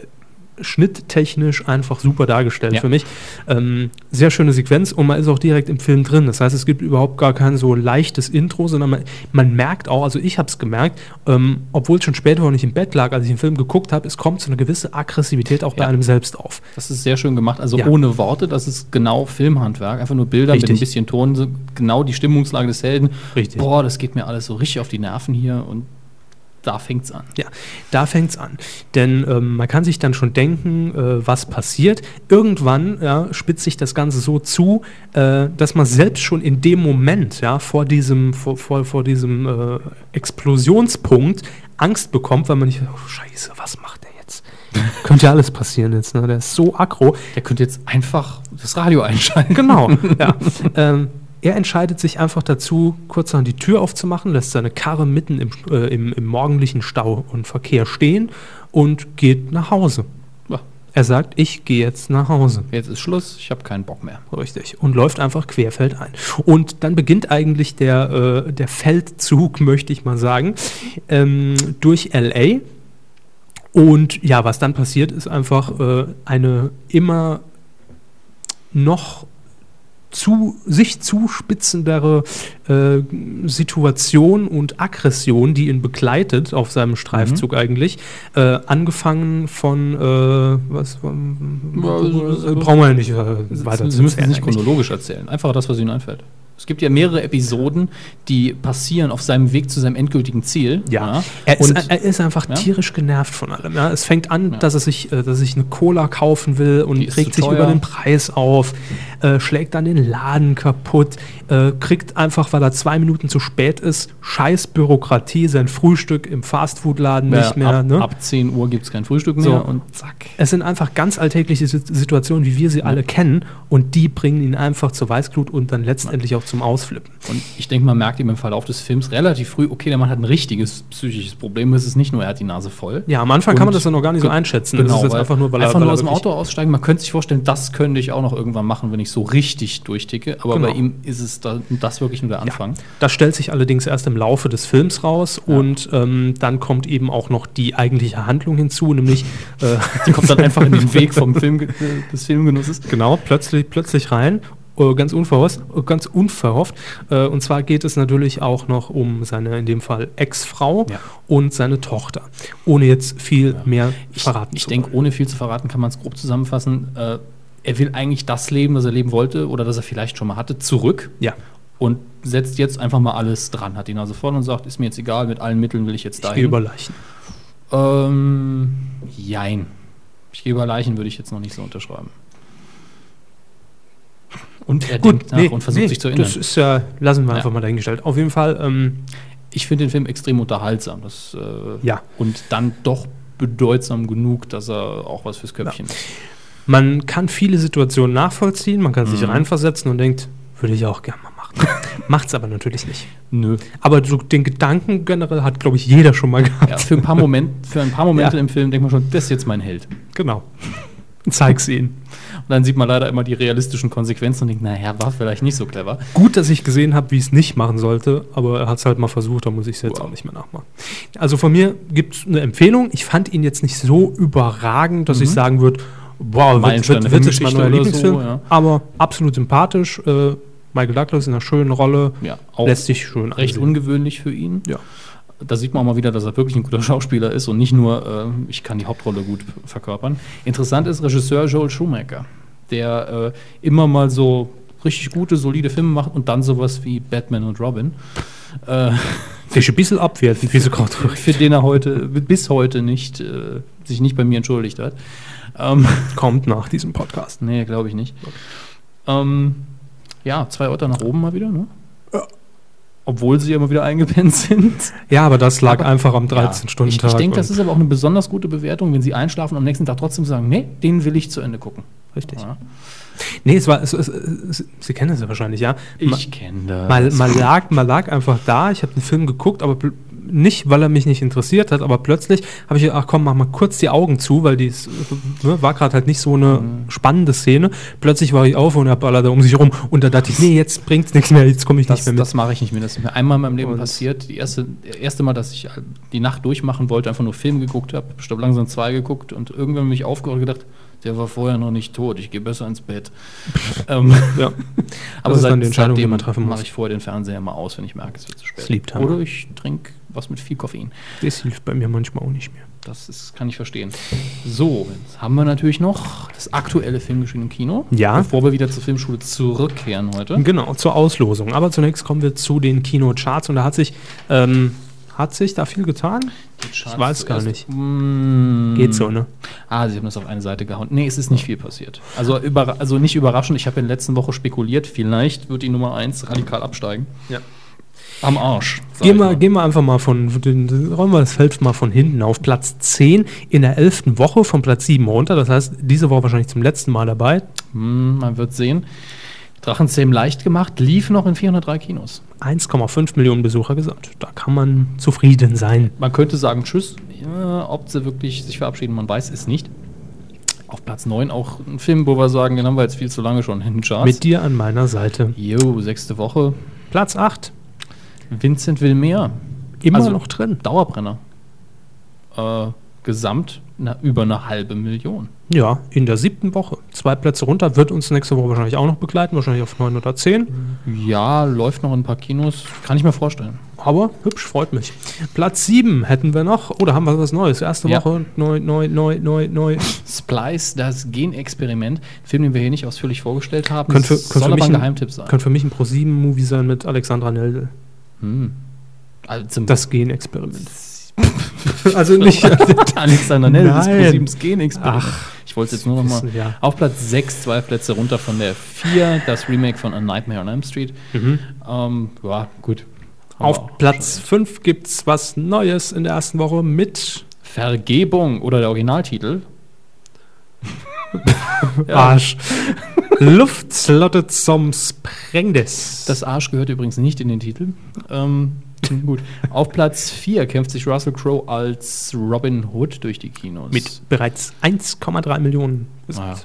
schnitttechnisch einfach super dargestellt Ja. für mich. Ähm, sehr schöne Sequenz und man ist auch direkt im Film drin. Das heißt, es gibt überhaupt gar kein so leichtes Intro, sondern man, man merkt auch, also ich habe es gemerkt, ähm, obwohl es schon später, wenn ich im Bett lag, als ich den Film geguckt habe, es kommt so eine gewisse Aggressivität auch bei Ja. einem selbst auf. Das ist sehr schön gemacht. Also Ja. ohne Worte, das ist genau Filmhandwerk. Einfach nur Bilder mit Richtig. ein bisschen Ton, genau die Stimmungslage des Helden. Richtig. Boah, das geht mir alles so richtig auf die Nerven hier und da fängt's an. Ja, da fängt's an. Denn ähm, man kann sich dann schon denken, äh, was passiert. Irgendwann ja, spitzt sich das Ganze so zu, äh, dass man selbst schon in dem Moment, ja, vor diesem, vor, vor, vor diesem äh, Explosionspunkt Angst bekommt, weil man nicht, oh, scheiße, was macht der jetzt? Könnte ja alles passieren jetzt, ne? Der ist so aggro. Der könnte jetzt einfach das Radio einschalten. Genau, ja. ähm, er entscheidet sich einfach dazu, kurz an die Tür aufzumachen, lässt seine Karre mitten im, äh, im, im morgendlichen Stau und Verkehr stehen und geht nach Hause. Er sagt, ich gehe jetzt nach Hause. Jetzt ist Schluss, ich habe keinen Bock mehr. Richtig. Und läuft einfach querfeldein. Und dann beginnt eigentlich der, äh, der Feldzug, möchte ich mal sagen, ähm, durch LA. Und ja, was dann passiert, ist einfach äh, eine immer noch zu, sich zuspitzendere äh, Situation und Aggression, die ihn begleitet auf seinem Streifzug eigentlich. Äh, angefangen von, äh, was, äh, brauchen wir ja nicht äh, weiter Sie müssen es nicht chronologisch erzählen. Einfach das, was Ihnen einfällt. Es gibt ja mehrere Episoden, die passieren auf seinem Weg zu seinem endgültigen Ziel. Ja, er, ist, Und er ist einfach Ja? tierisch genervt von allem. Ja. Es fängt an, Ja. dass, er sich, äh, dass er sich eine Cola kaufen will und regt sich teuer. über den Preis auf, äh, schlägt dann den Laden kaputt, äh, kriegt einfach, weil er zwei Minuten zu spät ist, scheiß Bürokratie, sein Frühstück im Fastfood-Laden Ja, nicht mehr. ab, ne? ab 10 Uhr gibt es kein Frühstück mehr So. und zack. Es sind einfach ganz alltägliche Sit- Situationen, wie wir sie alle kennen und die bringen ihn einfach zur Weißglut und dann letztendlich auch zum Ausflippen. Und ich denke, man merkt ihm im Verlauf des Films relativ früh, okay, der Mann hat ein richtiges psychisches Problem. Es ist nicht nur, er hat die Nase voll. Ja, am Anfang kann man das ja noch gar nicht so einschätzen. Genau, das ist jetzt weil einfach nur, weil er, einfach nur aus dem Auto aussteigen. Man könnte sich vorstellen, das könnte ich auch noch irgendwann machen, wenn ich so richtig durchticke. Aber Genau. bei ihm ist es da, das wirklich nur der Anfang. Das stellt sich allerdings erst im Laufe des Films raus und ähm, dann kommt eben auch noch die eigentliche Handlung hinzu, nämlich äh, Die kommt dann einfach in den Weg vom Film, des Filmgenusses. genau plötzlich plötzlich rein. Äh, Ganz unverhofft, ganz unverhofft. Äh, Und zwar geht es natürlich auch noch um seine, in dem Fall Ex-Frau Ja. und seine Tochter. Ohne jetzt viel mehr Ich, verraten ich zu denke, ohne viel zu verraten, kann man es grob zusammenfassen. Äh, er will eigentlich das leben, das er leben wollte oder das er vielleicht schon mal hatte, zurück Ja, und setzt jetzt einfach mal alles dran. Hat die Nase voll und sagt, ist mir jetzt egal, mit allen Mitteln will ich jetzt ich gehe dahin. über Leichen. ähm, jein. Ich gehe über Leichen, würde ich jetzt noch nicht so unterschreiben. Und er Gut, denkt nach nee, und versucht nee, sich zu erinnern. Das ist ja, lassen wir Ja. einfach mal dahingestellt. Auf jeden Fall, ähm, Ich finde den Film extrem unterhaltsam. Das, äh, Ja. Und dann doch bedeutsam genug, dass er auch was fürs Köpfchen ist. man kann viele Situationen nachvollziehen, man kann sich Mhm. reinversetzen und denkt, würde ich auch gerne mal machen. Macht's aber natürlich nicht. Nö. Aber so den Gedanken generell hat, glaube ich, jeder schon mal gehabt. Ja, für, ein paar Moment, für ein paar Momente Ja. im Film denkt man schon, das ist jetzt mein Held. Genau. Zeig's ihnen. Und dann sieht man leider immer die realistischen Konsequenzen und denkt, naja, war vielleicht nicht so clever. Gut, dass ich gesehen habe, wie ich es nicht machen sollte, aber er hat es halt mal versucht, da muss ich es jetzt Wow. auch nicht mehr nachmachen. Also von mir gibt es eine Empfehlung. Ich fand ihn jetzt nicht so überragend, dass ich sagen würde, wow, wird, Meilenstein wird, der wird jetzt mein Lieblingsfilm. so, ja. Aber absolut sympathisch. Äh, Michael Douglas in einer schönen Rolle. Ja, auch Lässt sich schön recht ansehen. ungewöhnlich für ihn. Ja. Da sieht man auch mal wieder, dass er wirklich ein guter Schauspieler ist und nicht nur, äh, ich kann die Hauptrolle gut verkörpern. Interessant ist Regisseur Joel Schumacher, der äh, immer mal so richtig gute, solide Filme macht und dann sowas wie Batman und Robin. Äh, ist ein bisschen abwertend, wie so gerade für den er heute, bis heute nicht, äh, sich nicht bei mir entschuldigt hat. Ähm, kommt nach diesem Podcast. nee, glaube ich nicht. Ähm, ja, zwei Orte nach oben mal wieder, ne? Obwohl sie immer wieder eingepennt sind. Ja, aber das lag Aber- einfach am Ja, 13-Stunden-Tag. Ich, ich denke, das ist aber auch eine besonders gute Bewertung, wenn sie einschlafen und am nächsten Tag trotzdem sagen, nee, den will ich zu Ende gucken. richtig. Ja. Nee, es war, es, es, es, Sie kennen es ja wahrscheinlich, ja. Ich kenne das. Mal, mal, lag, mal lag einfach da, ich habe den Film geguckt, aber nicht, weil er mich nicht interessiert hat, aber plötzlich habe ich gedacht, ach komm, mach mal kurz die Augen zu, weil die ne, war gerade halt nicht so eine spannende Szene. Plötzlich war ich auf und er ballert da um sich rum und da dachte ich, nee, jetzt bringt's nichts mehr, jetzt komme ich das, nicht mehr mit. das mache ich nicht mehr. Das ist mir einmal in meinem Leben Und- passiert. Die erste, das erste Mal, dass ich die Nacht durchmachen wollte, einfach nur Film geguckt habe, Stopp langsam zwei geguckt und irgendwann mich aufgehört und gedacht, der war vorher noch nicht tot, ich gehe besser ins Bett. ähm, ja. aber ist seit, dann die Entscheidung, die seitdem man treffen muss. mache ich vorher den Fernseher mal aus, wenn ich merke, es wird zu spät. Oder ich trinke was mit viel Koffein. Das hilft bei mir manchmal auch nicht mehr. Das ist, kann ich verstehen. So, jetzt haben wir natürlich noch das aktuelle Filmgeschehen im Kino. Ja. Bevor wir wieder zur Filmschule zurückkehren heute. Genau, zur Auslosung. Aber zunächst kommen wir zu den Kinocharts und da hat sich, ähm, hat sich da viel getan? Ich weiß gar nicht. Mm, Geht so, ne? Ah, sie haben das auf eine Seite gehauen. Nee, es ist nicht viel passiert. Also, überra also nicht überraschend, ich habe in der letzten Woche spekuliert, vielleicht wird die Nummer 1 radikal absteigen. Ja. Am Arsch. Gehen wir, gehen wir einfach mal von, räumen wir das Feld mal von hinten auf. Platz 10 in der 11. Woche von Platz 7 runter. Das heißt, diese Woche wahrscheinlich zum letzten Mal dabei. Hm, man wird sehen. Drachenzähmen leicht gemacht, lief noch in 403 Kinos. 1,5 Millionen Besucher gesamt. Da kann man zufrieden sein. Man könnte sagen, tschüss. Ja, ob sie wirklich sich verabschieden, man weiß es nicht. Auf Platz 9 auch ein Film, wo wir sagen, den haben wir jetzt viel zu lange schon in den Charts. Mit dir an meiner Seite. Jo, sechste Woche. Platz 8. Vincent will mehr. Immer Also- noch drin. Dauerbrenner. Äh, gesamt na, über eine halbe Million. Ja, in der siebten Woche. Zwei Plätze runter. Wird uns nächste Woche wahrscheinlich auch noch begleiten. Wahrscheinlich auf 9 oder 10. Ja, läuft noch in ein paar Kinos. Kann ich mir vorstellen. Aber hübsch, freut mich. Platz 7 hätten wir noch. Oder haben wir was Neues? Erste Ja. Woche. Neu, neu, neu, neu, neu. Splice, das Genexperiment. Film, den wir hier nicht ausführlich vorgestellt haben. Könnte für, soll für, mich aber ein ein, Geheimtipp sein. könnte für mich ein Pro-7-Movie sein mit Alexandra Neldel. Hm. Also Das Genexperiment. also nicht. Alexander Nell, das Nein. ProSiebens Genexperiment. Ach, ich wollte jetzt nur noch mal. ja. Auf Platz 6, zwei Plätze runter von der 4, das Remake von A Nightmare on Elm Street. Ähm, ja, gut. Haben Auf Platz 5 gibt es was Neues in der ersten Woche mit Vergebung oder der Originaltitel. Arsch. Luftslottet zum Sprengdes. Das Arsch gehört übrigens nicht in den Titel. Ähm, gut. Auf Platz 4 kämpft sich Russell Crowe als Robin Hood durch die Kinos. mit bereits 1,3 Millionen. Ah,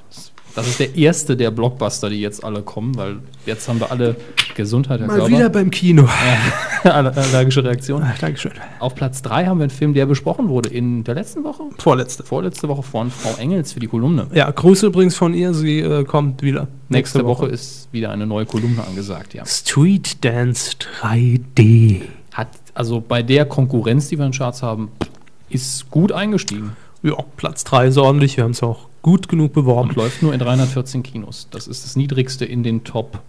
das ist der erste der Blockbuster, die jetzt alle kommen, weil jetzt haben wir alle Gesundheit, Herr Mal Körber. wieder beim Kino. Aller- allergische Reaktion. Ah, Dankeschön. Auf Platz 3 haben wir einen Film, der besprochen wurde in der letzten Woche. Vorletzte. Vorletzte Woche von Frau Engels für die Kolumne. Ja, Grüße übrigens von ihr. Sie äh, kommt wieder. Nächste Woche ist wieder eine neue Kolumne angesagt, ja. Street Dance 3D. Hat also bei der Konkurrenz, die wir in den Charts haben, ist gut eingestiegen Ja, Platz 3 ist ordentlich. Wir haben es auch gut genug beworben. und läuft nur in 314 Kinos. Das ist das niedrigste in den Top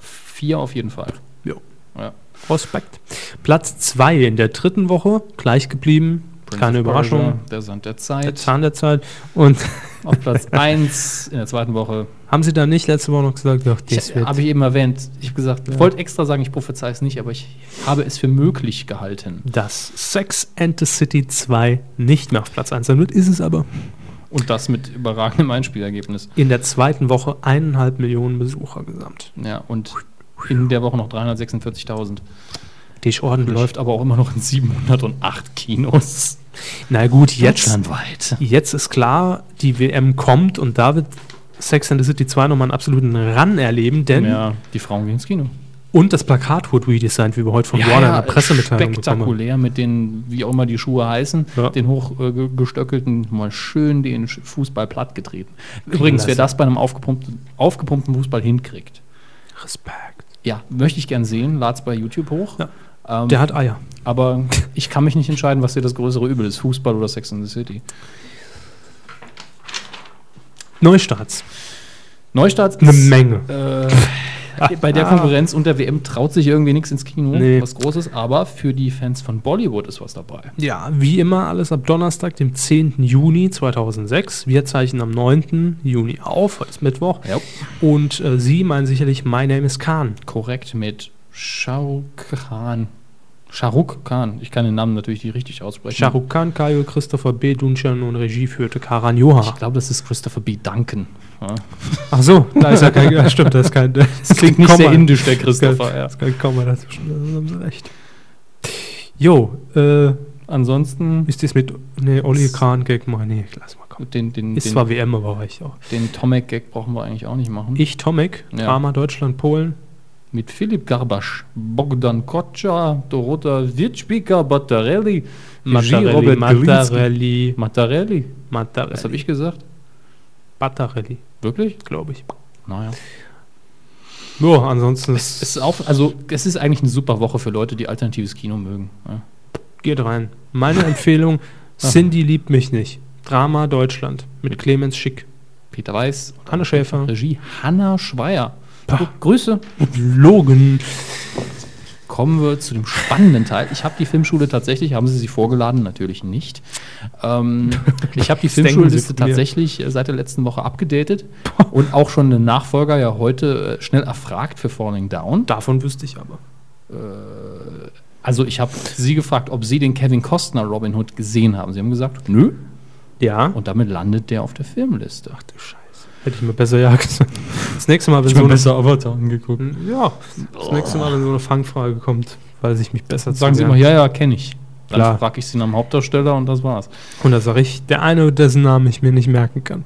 4 auf jeden Fall. Ja. Ja. Respekt. Platz 2 in der dritten Woche, gleich geblieben. Prince Keine Überraschung. Der Sand der Der Zeit. Zahn der Zeit. Und Auf Platz 1 in der zweiten Woche. haben Sie da nicht letzte Woche noch gesagt, ach, das habe ich eben erwähnt. Ich habe gesagt, ich wollte extra sagen, ich prophezei es nicht, aber ich habe es für möglich gehalten. dass Sex and the City 2 nicht mehr auf Platz 1 sein wird, ist es aber. Und das mit überragendem Einspielergebnis. In der zweiten Woche eineinhalb Millionen Besucher gesamt. Ja, und in der Woche noch 346.000. Die ordentlich. Läuft aber auch immer noch in 708 Kinos. Na gut, jetzt, jetzt ist klar, die WM kommt und da wird Sex and the City 2 nochmal einen absoluten Run erleben, denn Ja, die Frauen gehen ins Kino. Und das Plakat wurde redesigned, wie wir heute von Warner in der Pressemitteilung bekommen haben. spektakulär mit den, wie auch immer die Schuhe heißen, Ja. den hochgestöckelten, mal schön den Fußball plattgetreten. Übrigens, wer das bei einem aufgepumpten, aufgepumpten Fußball hinkriegt, Respekt. ja, möchte ich gern sehen, lad's bei YouTube hoch. Ja. Ähm, Der hat Eier. aber ich kann mich nicht entscheiden, was hier das größere Übel ist, Fußball oder Sex in the City. Neustarts. Neustarts Eine ist, Menge. Äh, bei der Konkurrenz und der WM traut sich irgendwie nichts ins Kino, Nee. was Großes, aber für die Fans von Bollywood ist was dabei. Ja, wie immer alles ab Donnerstag, dem 10. Juni 2006. Wir zeichnen am 9. Juni auf, heute ist Mittwoch. Ja. Und äh, Sie meinen sicherlich My Name is Khan. Korrekt mit Shah Khan. Shahrukh Khan. Ich kann den Namen natürlich nicht richtig aussprechen. Shah Rukh Khan, Kayo, Christopher B. Dunchan und Regie führte Karan Joha. Ich glaube, das ist Christopher B. Duncan. Ja. Ach so, da ist ja kein, ja, stimmt, das ist kein, das Klingt nicht sehr indisch, der Christopher. Das Ja. ist kein Komma dazwischen, da haben Sie recht. Jo, äh, Ansonsten ist das mit, ne, Oli Khan Gag mal, nee, lass mal kommen. den, den, Ist den, zwar WM, aber reicht auch. den Tomek-Gag brauchen wir eigentlich auch nicht machen. Ich, Tomek, Ja. Drama Deutschland, Polen. Mit Philipp Garbasch, Bogdan Kotscha, Dorota Witschbika, Battarelli, Regie Robert. Mattarelli, Mattarelli. Mattarelli. Was habe ich gesagt? Battarelli, Wirklich? glaube ich. Naja. Ja, ansonsten Es ist, auch, also es ist eigentlich eine super Woche für Leute, die alternatives Kino mögen. Ja. geht rein. Meine Empfehlung, Cindy liebt mich nicht. Drama Deutschland mit Clemens Schick. Peter Weiß, Hanne Schäfer. Regie Hanna Schweier. Gut, Grüße. Logan. Kommen wir zu dem spannenden Teil. Ich habe die Filmschule tatsächlich, haben Sie sie vorgeladen? Natürlich nicht. Ähm, ich habe die Filmschulliste tatsächlich äh, seit der letzten Woche abgedatet und auch schon einen Nachfolger ja heute äh, schnell erfragt für Falling Down. Davon wüsste ich aber. Also ich habe Sie gefragt, ob Sie den Kevin Costner Robin Hood gesehen haben. Sie haben gesagt, nö. Ja. Und damit landet der auf der Filmliste. Ach du Scheiße. Hätte ich mir besser ja gesagt. Das nächste Mal, wenn so eine, Avatar angeguckt. ja, das nächste Mal, wenn so eine Fangfrage kommt, weiß ich mich besser Sagen Sie zu immer, ja, ja, kenne ich. Dann Klar. frage ich Sie nach dem Hauptdarsteller und das war's. Und da sage ich, der eine, dessen Namen ich mir nicht merken kann.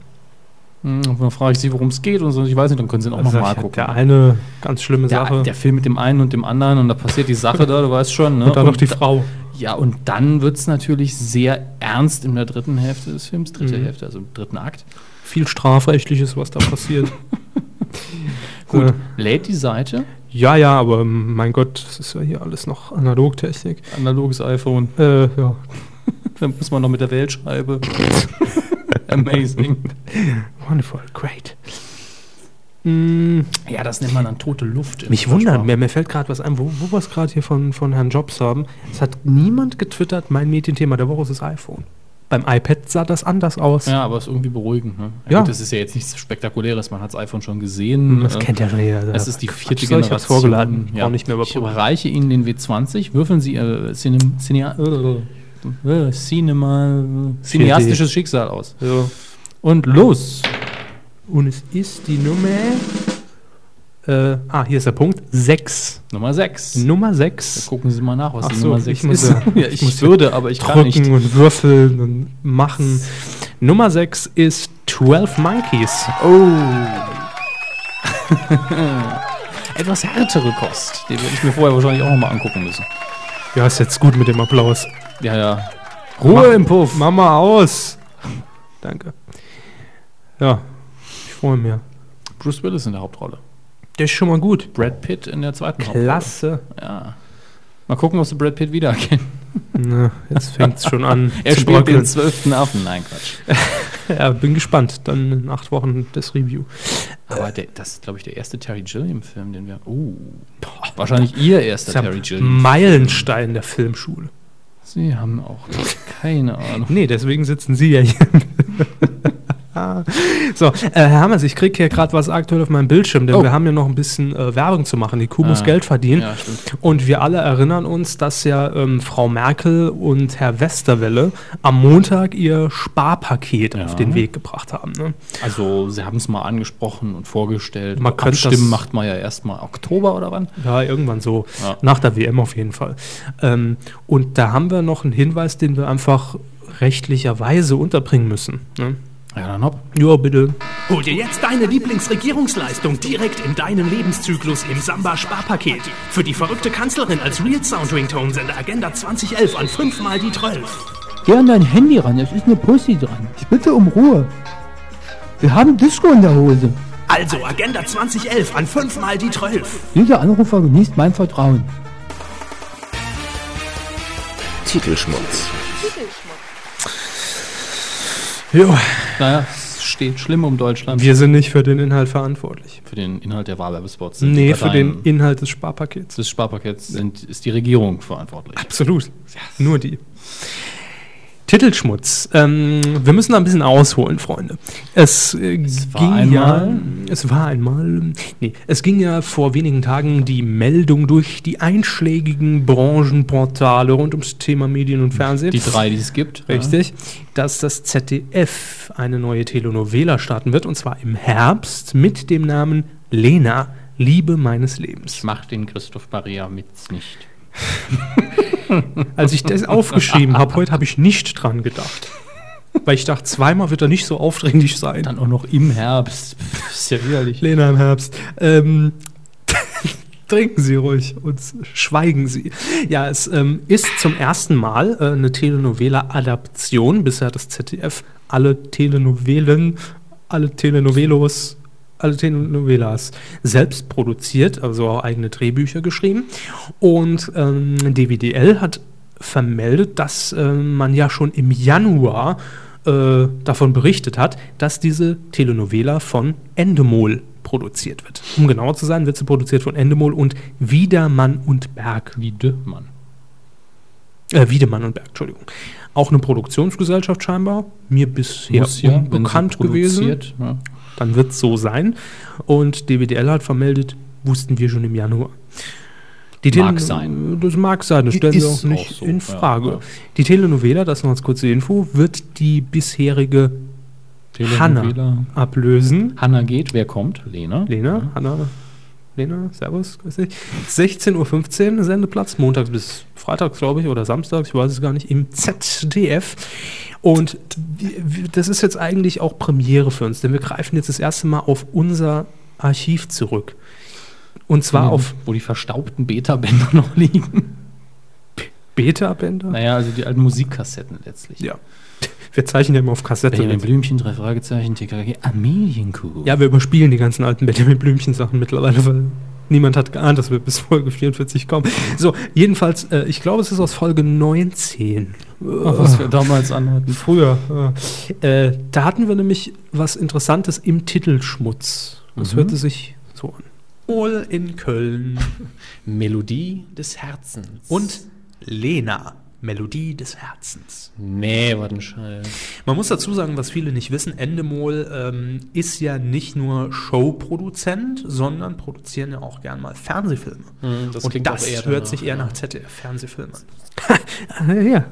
Hm, Und dann frage ich Sie, worum es geht und so. Ich weiß nicht, dann können Sie ihn auch sag nochmal ich, gucken. Der eine, ganz schlimme Sache. Der, der Film mit dem einen und dem anderen und da passiert die Sache da, du weißt schon. Ne? und dann noch die da- Frau. Ja, und dann wird es natürlich sehr ernst in der dritten Hälfte des Films, dritte Mhm. Hälfte, also im dritten Akt. Viel Strafrechtliches, was da passiert. Gut, Äh, lädt die Seite, ja, ja, aber ähm, mein Gott, das ist ja hier alles noch Analogtechnik. analoges iPhone, Äh, ja. dann muss man noch mit der Wählscheibe. Amazing. Wonderful, great. Mm, Ja, das nennt man dann tote Luft. mich wundert, mir, mir fällt gerade was ein, wo, wo wir es gerade hier von, von Herrn Jobs haben. Es hat niemand getwittert, mein Medienthema der Woche ist das iPhone. Beim iPad sah das anders aus. Ja, aber ist irgendwie beruhigend. Ne? Ja. Gut, das ist ja jetzt nichts Spektakuläres, man hat das iPhone schon gesehen. Das Äh, kennt ja jeder. Es ist die vierte Soll ich hab's Generation. vorgeladen, Ja. auch nicht mehr ich überreiche Ihnen den W20. Würfeln Sie Ihr Cinem, Cinea, äh, Cinema, cineastisches Schicksal aus. Ja. Und los! Und es ist die Nummer. Äh, ah, hier ist der Punkt. 6. Nummer 6. Nummer 6. Gucken Sie mal nach, was Ach die so, Nummer ich 6 muss ist. ja- ja, ich ich würde, aber ich kann nicht. Drücken und würfeln und machen. Nummer 6 ist 12 Monkeys. Oh! Etwas härtere Kost. Die werde ich mir vorher wahrscheinlich auch nochmal angucken müssen. Ja, ist jetzt gut mit dem Applaus. Ja, ja. Ruhe Mach- im Puff. Mach mal aus. Danke. Ja, ich freue mich. Bruce Willis in der Hauptrolle. Der ist schon mal gut. Brad Pitt in der zweiten Hauptrolle. Klasse. Ja. Mal gucken, ob sie Brad Pitt wiedererkennen. Na, jetzt fängt es schon an. Er spielt den bröckeln. zwölften Affen. Nein, Quatsch. Ja, bin gespannt. Dann in acht Wochen das Review. Aber der, das ist, glaube ich, der erste Terry Gilliam-Film, den wir. Uh, wahrscheinlich ihr erster Terry Gilliam. Meilenstein der Filmschule. Sie haben auch keine Ahnung. Nee, deswegen sitzen Sie ja hier. so, äh, Herr Hammers, ich kriege hier gerade was aktuell auf meinem Bildschirm, denn Oh. wir haben ja noch ein bisschen äh, Werbung zu machen. Die Kuh muss Ah, Geld verdienen. ja, und wir alle erinnern uns, dass ja ähm, Frau Merkel und Herr Westerwelle am Montag ihr Sparpaket Ja. auf den Weg gebracht haben. Ne? Also, Sie haben es mal angesprochen und vorgestellt. Man könnte Abstimmen macht man ja erst mal Oktober oder wann? Ja, irgendwann so. Ja. Nach der WM auf jeden Fall. Ähm, und da haben wir noch einen Hinweis, den wir einfach rechtlicherweise unterbringen müssen. Ne? Ja, dann hopp. Ja, bitte. Hol dir jetzt deine Lieblingsregierungsleistung direkt in deinem Lebenszyklus im Samba-Sparpaket. Für die verrückte Kanzlerin als Real Sound Ringtone sende Agenda 2011 an 5 mal die 12. Geh an dein Handy ran, es ist eine Pussy dran. Ich bitte um Ruhe. Wir haben Disco in der Hose. Also Agenda 2011 an 5 mal die 12. Dieser Anrufer genießt mein Vertrauen. Titelschmutz. Jo, Naja, es steht schlimm um Deutschland. wir sind nicht für den Inhalt verantwortlich. für den Inhalt der Wahlwerbespots. sind Nee, für den Inhalt des Sparpakets. des Sparpakets sind, ist die Regierung verantwortlich. Absolut. Nur die. Titelschmutz. Ähm, wir müssen da ein bisschen ausholen, Freunde. Es, äh, war ging einmal- ja. Es war einmal. Nee, es ging ja vor wenigen Tagen die Meldung durch die einschlägigen Branchenportale rund ums Thema Medien und Fernsehen. Die drei, die es gibt. Richtig, dass das ZDF eine neue Telenovela starten wird und zwar im Herbst mit dem Namen Lena, Liebe meines Lebens. Ich mach den Christoph Maria Mitz nicht. Als ich das aufgeschrieben habe, heute habe ich nicht dran gedacht. Weil ich dachte, zweimal wird er nicht so aufdringlich sein. Dann auch noch im Herbst. Pff, ist ja widerlich. Lena im Herbst. Ähm, trinken Sie ruhig und schweigen Sie. Ja, es ähm, ist zum ersten Mal äh, eine Telenovela-Adaption. Bisher hat das ZDF alle Telenovelen, alle Telenovelos, alle Telenovelas selbst produziert, also auch eigene Drehbücher geschrieben. Und ähm, DWDL hat vermeldet, dass äh, man ja schon im Januar äh, davon berichtet hat, dass diese Telenovela von Endemol produziert wird. Um genauer zu sein, wird sie produziert von Endemol und Wiedermann und Berg. Wiedemann. Äh, Wiedemann und Berg, Entschuldigung. Auch eine Produktionsgesellschaft scheinbar, mir bisher Muss ja, unbekannt gewesen. Ja. Dann wird es so sein. Und DWDL hat vermeldet, wussten wir schon im Januar. Die Mag Tele- sein. Das mag sein, das stellen wir auch nicht auch so, in ja, Frage. ja. Die Telenovela, das noch als kurze Info, wird die bisherige Hanna Telenovela. ablösen. Hanna geht, wer kommt? Lena. Lena, Hanna, Lena, Servus, grüß dich. 16.15 Uhr Sendeplatz, montags bis freitags, glaube ich, oder samstags, ich weiß es gar nicht, im ZDF. Und das ist jetzt eigentlich auch Premiere für uns, denn wir greifen jetzt das erste Mal auf unser Archiv zurück. Und zwar auf wo die verstaubten Beta-Bänder noch liegen. Beta-Bänder. Naja, also die alten Musikkassetten letztlich. Ja. Wir zeichnen ja immer auf Kassette. Benjamin Blümchen, drei Fragezeichen, TKG, Amelienkuh. Ja, wir überspielen die ganzen alten Benjamin Blümchen-Sachen mittlerweile, weil niemand hat geahnt, dass wir bis Folge 44 kommen. So, jedenfalls, äh, ich glaube, es ist aus Folge 19. Ach, was wir damals anhatten. Früher. Äh, äh, da hatten wir nämlich was Interessantes im Titelschmutz. Das Mhm. hörte sich so an. Ohl in Köln Melodie des Herzens. und Lena, Melodie des Herzens. Nee, was ein Scheiß. Man muss dazu sagen, was viele nicht wissen, Endemol ähm, ist ja nicht nur Showproduzent, sondern produzieren ja auch gern mal Fernsehfilme. das Und klingt das auch eher hört danach, sich eher ja. nach ZDF-Fernsehfilmen an. ja,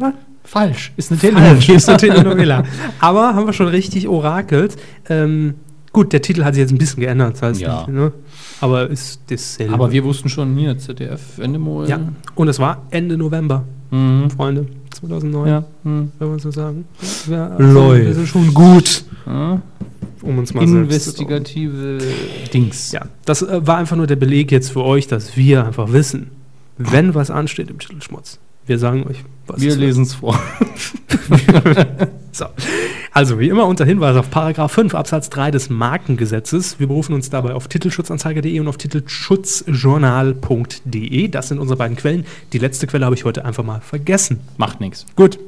Falsch. Ist eine Falsch, ist eine Telenovela. Aber haben wir schon richtig orakelt. Ähm, gut, der Titel hat sich jetzt ein bisschen geändert, das heißt, Ja. ne? aber ist dasselbe. Aber wir wussten schon hier, ZDF, Endemol. ja, und es war Ende November, Mhm. Freunde, 2009, Ja. Mhm. wenn man so sagen. Ja, Läuft. Wir sind schon gut, Ja. um uns mal. Investigative Dings. Ja, das äh, war einfach nur der Beleg jetzt für euch, dass wir einfach wissen, wenn was ansteht im Titelschmutz. Wir sagen euch, was Wir es lesen es vor. So. Also wie immer unter Hinweis auf Paragraph 5 Absatz 3 des Markengesetzes. Wir berufen uns dabei auf titelschutzanzeiger.de und auf titelschutzjournal.de. Das sind unsere beiden Quellen. Die letzte Quelle habe ich heute einfach mal vergessen. Macht nichts. Gut. Die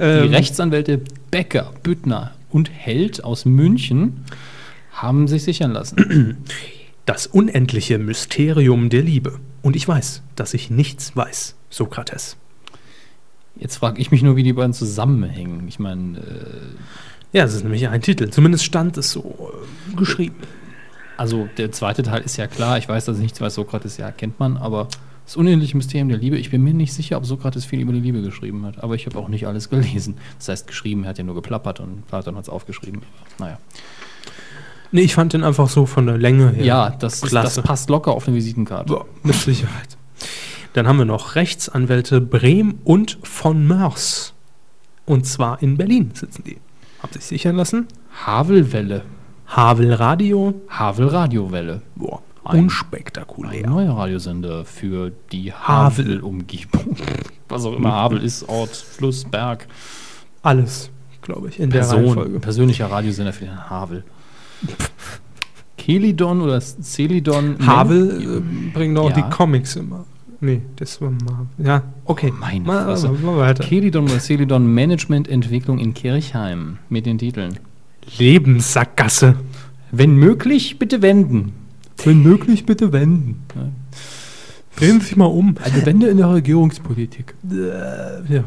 Ähm, Rechtsanwälte Becker, Büttner und Held aus München haben sich sichern lassen. das unendliche Mysterium der Liebe. Und ich weiß, dass ich nichts weiß, Sokrates. Jetzt frage ich mich nur, wie die beiden zusammenhängen. Ich meine, äh, Ja, es ist nämlich ein Titel. Zumindest stand es so äh, geschrieben. also der zweite Teil ist ja klar. Ich weiß, dass ich nichts weiß, Sokrates, ja, kennt man, aber das unendliche Mysterium der Liebe, ich bin mir nicht sicher, ob Sokrates viel über die Liebe geschrieben hat. Aber ich habe auch nicht alles gelesen. Das heißt, geschrieben, er hat ja nur geplappert und Platon hat es aufgeschrieben. Naja. Nee, ich fand den einfach so von der Länge her. Ja, das, ist, das passt locker auf eine Visitenkarte. Ja, mit Sicherheit. Dann haben wir noch Rechtsanwälte Brehm und von Mörs. Und zwar in Berlin sitzen die. Haben sich sichern lassen. Havelwelle. Havel Radio. Havel Radiowelle. Boah, Ein- Ein unspektakulär. neuer Radiosender für die Havel. Havel-Umgebung. Was auch immer Havel ist, Ort, Fluss, Berg. Alles, glaube ich, in der Person, Reihenfolge. persönlicher Radiosender für den Havel. Kelidon oder Celidon. Havel äh, bringt auch Ja. die Comics immer. Nee, das war mal. Ja, okay. Meine mal, Fresse. mal, weiter. Kelidon Celidon Management Entwicklung in Kirchheim mit den Titeln. Lebenssackgasse. Wenn möglich, bitte wenden. Wenn möglich, bitte wenden. Drehen Sie sich mal um. Eine Wende in der Regierungspolitik. Äh, ja.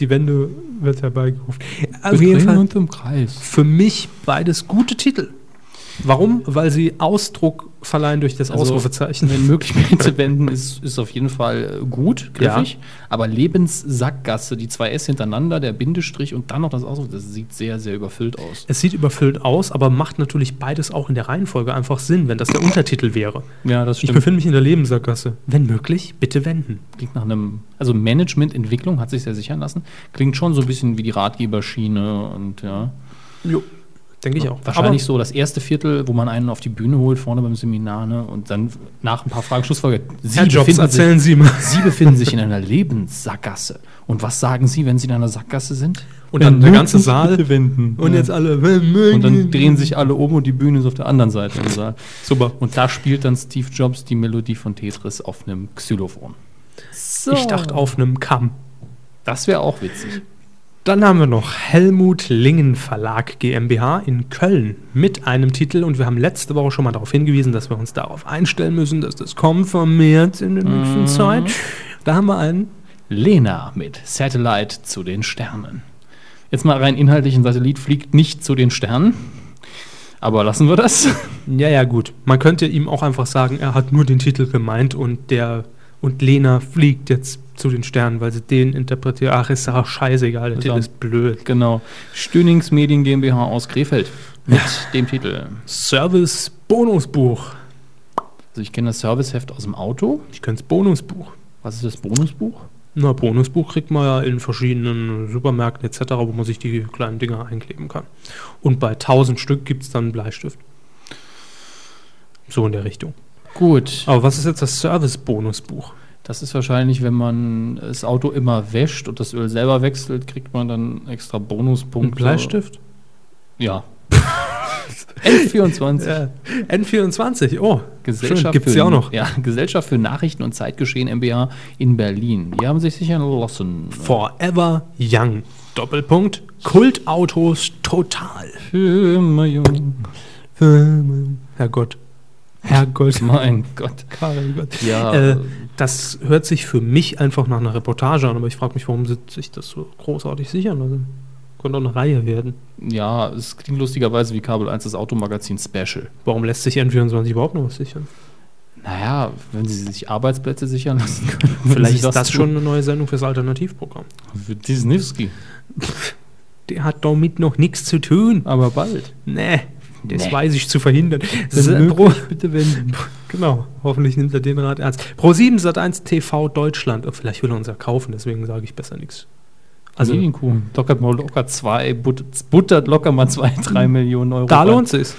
Die Wende wird herbeigerufen. Auf Wir jeden Fall uns im Kreis. für mich beides gute Titel. Warum? Weil sie Ausdruck verleihen durch das Also, Ausrufezeichen. Wenn möglich, bitte wenden, ist, ist auf jeden Fall äh, gut, griffig. Aber Lebenssackgasse, die zwei S hintereinander, der Bindestrich und dann noch das Ausruf, das sieht sehr, sehr überfüllt aus. Es sieht überfüllt aus, aber macht natürlich beides auch in der Reihenfolge einfach Sinn, wenn das der Untertitel wäre. Ja, das Ich befinde mich in der Lebenssackgasse. Wenn möglich, bitte wenden. Klingt nach einem, also Management-Entwicklung hat sich sehr sichern lassen. Klingt schon so ein bisschen wie die Ratgeberschiene und ja. Jo. Denke ich auch. Wahrscheinlich so das erste Viertel, wo man einen auf die Bühne holt, vorne beim Seminar, ne? Und dann nach ein paar Fragen Schlussfolge. Sie Herr Jobs, befinden erzählen sich, Sie mal. Sie befinden sich in einer Lebenssackgasse. Und was sagen Sie, wenn Sie in einer Sackgasse sind? Und dann der ganze Saal. wenden. Und Ja. jetzt alle. Und dann drehen sich alle um und die Bühne ist auf der anderen Seite im Saal. Super. Und da spielt dann Steve Jobs die Melodie von Tetris auf einem Xylophon. So. Ich dachte auf einem Kamm. Das wäre auch witzig. Dann haben wir noch Helmut Lingen Verlag GmbH in Köln mit einem Titel und wir haben letzte Woche schon mal darauf hingewiesen, dass wir uns darauf einstellen müssen, dass das kommt vermehrt in der nächsten Zeit. Da haben wir einen Lena mit Satellite zu den Sternen. Jetzt mal rein inhaltlich, ein Satellit fliegt nicht zu den Sternen. Aber lassen wir das. Ja, ja, gut. Man könnte ihm auch einfach sagen, er hat nur den Titel gemeint und der und Lena fliegt jetzt zu den Sternen, weil sie den interpretiert. Ach, ist doch scheißegal, der Ist Titel ist blöd. Genau. Stönings Medien GmbH aus Krefeld. Mit dem Titel. Service Bonusbuch. Also ich kenne das Serviceheft aus dem Auto. Ich kenne das Bonusbuch. Was ist das Bonusbuch? Na, Bonusbuch kriegt man ja in verschiedenen Supermärkten etc., wo man sich die kleinen Dinger einkleben kann. Und bei 1000 Stück gibt es dann einen Bleistift. So in der Richtung. Gut. Aber was ist jetzt das Service-Bonusbuch? Das ist wahrscheinlich, wenn man das Auto immer wäscht und das Öl selber wechselt, kriegt man dann extra Bonuspunkte. Ein Bleistift? Ja. N24. Ja. N24, oh. Gesellschaft Gibt es für- ja auch noch. Ja, Gesellschaft für Nachrichten und Zeitgeschehen MBH in Berlin. Die haben sich sichern lassen. Forever Young. Doppelpunkt. Kultautos total. Für mein Herrgott. Herrgott. Mein Gott. Herrgott. Ja. Äh, das hört sich für mich einfach nach einer Reportage an, aber ich frage mich, warum sie sich das so großartig sichern lassen. Könnte auch eine Reihe werden. Ja, es klingt lustigerweise wie Kabel 1 das Automagazin Special. Warum lässt sich N24 überhaupt noch was sichern? Naja, wenn sie sich Arbeitsplätze sichern lassen können. Vielleicht ist das tun. schon eine neue Sendung fürs Alternativprogramm. Für Disneyski. Der hat damit noch nichts zu tun. Aber bald. Nee, das Nee. weiß ich zu verhindern. Pro, bitte wenden. genau, hoffentlich nimmt er den Rat ernst. Pro 7 Sat1 TV Deutschland. Oh, vielleicht will er uns ja kaufen, deswegen sage ich besser nichts. Also, Medienkuh. Lockert mal locker zwei, but, buttert locker mal zwei, drei Millionen Euro. da lohnt es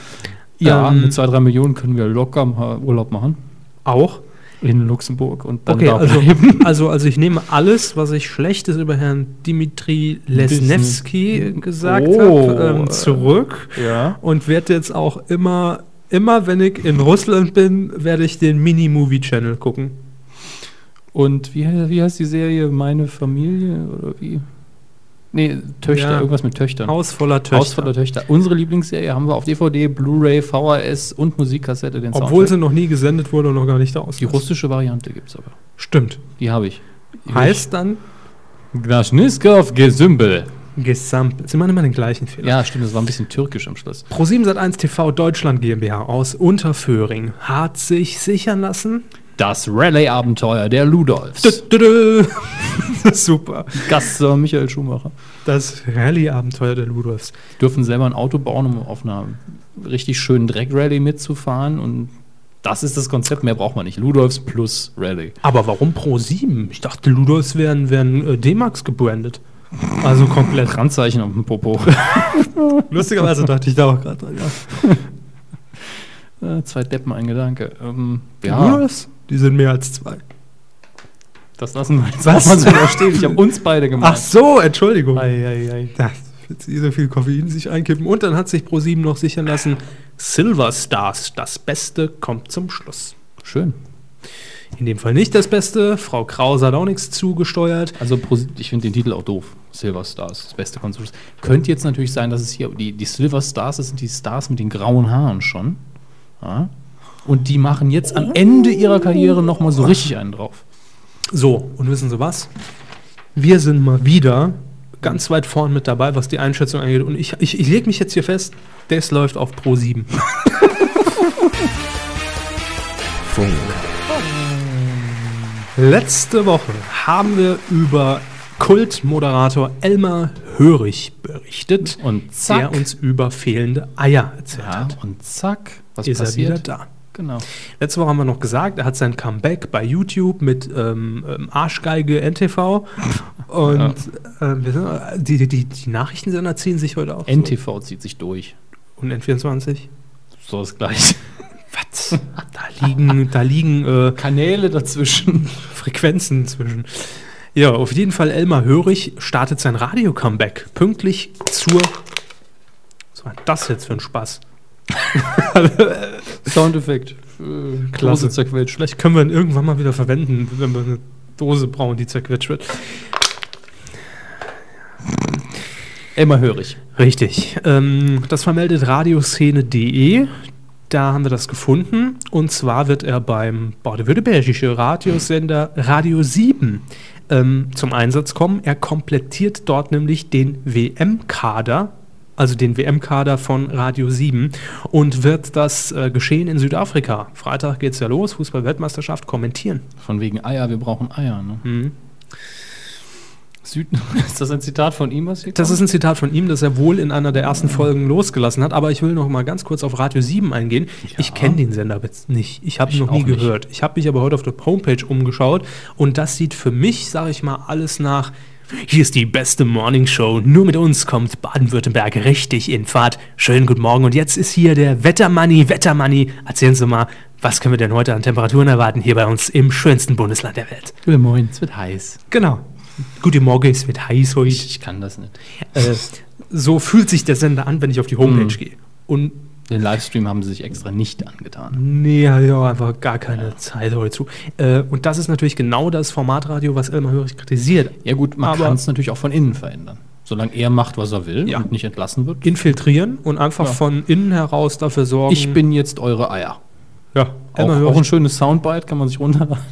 Ja, Ähm, mit zwei, drei Millionen können wir locker mal Urlaub machen. Auch. In Luxemburg und dann Okay, da also, also, also ich nehme alles, was ich Schlechtes über Herrn Dimitri Lesnevsky gesagt Oh. habe, ähm, zurück Ja. und werde jetzt auch immer, immer wenn ich in Russland bin, werde ich den Mini-Movie-Channel gucken. Und wie, wie heißt die Serie? Meine Familie oder wie? Nee, Töchter, Ja. irgendwas mit Töchtern. Haus voller Töchter. Haus voller Töchter. Unsere Lieblingsserie haben wir auf DVD, Blu-ray, VHS und Musikkassette. Den Obwohl sie Soundtrack. noch nie gesendet wurde und noch gar nicht aus. Die russische Variante gibt es aber. Stimmt. Die habe ich. Die Heißt dann Glaschniskov Gesümbel. Gesampelt. Sie machen immer den gleichen Fehler. Ja, stimmt, das war ein bisschen türkisch am Schluss. Pro7 Sat1 TV Deutschland GmbH aus Unterföhring hat sich sichern lassen. Das Rallye-Abenteuer der Ludolfs. Super. Gaststar Michael Schumacher. Das Rallye-Abenteuer der Ludolfs. Dürfen selber ein Auto bauen, um auf einer richtig schönen Dreck-Rallye mitzufahren und das ist das Konzept, mehr braucht man nicht. Ludolfs plus Rallye. Aber warum Pro7? Ich dachte, Ludolfs wären, wären äh, D-Max gebrandet. Also komplett. Randzeichen auf dem Popo. Lustigerweise dachte ich da auch gerade dran, ja. Äh, Zwei Deppen, ein Gedanke. Ähm, Die Ludolfs, die sind mehr als zwei. das lassen wir jetzt Was? mal so stehen. Ich habe uns beide gemacht. Ach so, Entschuldigung. Ei, ei, ei. Das sie so viel Koffein sich einkippen. Und dann hat sich Pro7 noch sichern lassen, Silver Stars, das Beste kommt zum Schluss. Schön. In dem Fall nicht das Beste. Frau Krause hat auch nichts zugesteuert. Also ich finde den Titel auch doof. Silver Stars, das beste Konstrukt. Könnte jetzt natürlich sein, dass es hier die, die Silver Stars, das sind die Stars mit den grauen Haaren schon. Ja? Und die machen jetzt am Ende ihrer Karriere nochmal so richtig einen drauf. So, und wissen Sie was? Wir sind mal wieder ganz weit vorn mit dabei, was die Einschätzung angeht. Und ich, ich, ich lege mich jetzt hier fest, das läuft auf Pro 7. Funk. Letzte Woche haben wir über Kultmoderator Elmar Hörig berichtet, Und zack. der uns über fehlende Eier erzählt Ja, hat. und zack, was Ist er passiert? wieder da. Genau. Letzte Woche haben wir noch gesagt, er hat sein Comeback bei YouTube mit ähm, ähm, Arschgeige NTV. Und wir sind, die, die, die, Nachrichtensender ziehen sich heute auch. NTV zieht sich durch. So. Und N24? So das gleiche. Was? Da liegen, da liegen äh, Kanäle dazwischen. Frequenzen zwischen. Ja, auf jeden Fall Elmar Hörig startet sein Radio-Comeback pünktlich zur. Was war das jetzt für ein Spaß? Soundeffekt. Äh, Klasse. Zerquetscht. Vielleicht können wir ihn irgendwann mal wieder verwenden, wenn wir eine Dose brauchen, die zerquetscht wird. Immer hörig. Richtig. Ähm, das vermeldet radioszene.de. Da haben wir das gefunden. Und zwar wird er beim baden-württembergischen Radiosender Radio 7 ähm, zum Einsatz kommen. Er komplettiert dort nämlich den WM-Kader, also den WM-Kader von Radio 7 und wird das äh, Geschehen in Südafrika, Freitag geht's ja los, Fußball-Weltmeisterschaft, kommentieren. Von wegen Eier, wir brauchen Eier. Ne? Mhm. Süd ist das ein Zitat von ihm, was hier Das ist ein Zitat von ihm, das er wohl in einer der ersten Folgen losgelassen hat. Aber ich will noch mal ganz kurz auf Radio 7 eingehen. Ich kenne den Sender jetzt nicht. Ich habe ihn noch nie auch nicht. gehört. Ich habe mich aber heute auf der Homepage umgeschaut und das sieht für mich, sage ich mal, alles nach. Hier ist die beste Morning Show. Nur mit uns kommt Baden-Württemberg richtig in Fahrt. Schönen guten Morgen. Und jetzt ist hier der Wettermanni. Wettermanni, erzählen Sie mal, was können wir denn heute an Temperaturen erwarten hier bei uns im schönsten Bundesland der Welt? Guten Morgen, es wird heiß. Genau. Guten Morgen, es wird heiß heute. Ich, ich kann das nicht. Äh, so fühlt sich der Sender an, wenn ich auf die Homepage gehe. Und Den Livestream haben sie sich extra nicht angetan. nee, auch einfach gar keine Zeit heute zu. Äh, und das ist natürlich genau das Formatradio, was Elmar Hörig kritisiert. Ja gut, man kann es natürlich auch von innen verändern. Solange er macht, was er will Ja. und nicht entlassen wird. Infiltrieren und einfach Ja. von innen heraus dafür sorgen. Ich bin jetzt eure Eier. ja, Auch, auch ein schönes Soundbite, kann man sich runterladen.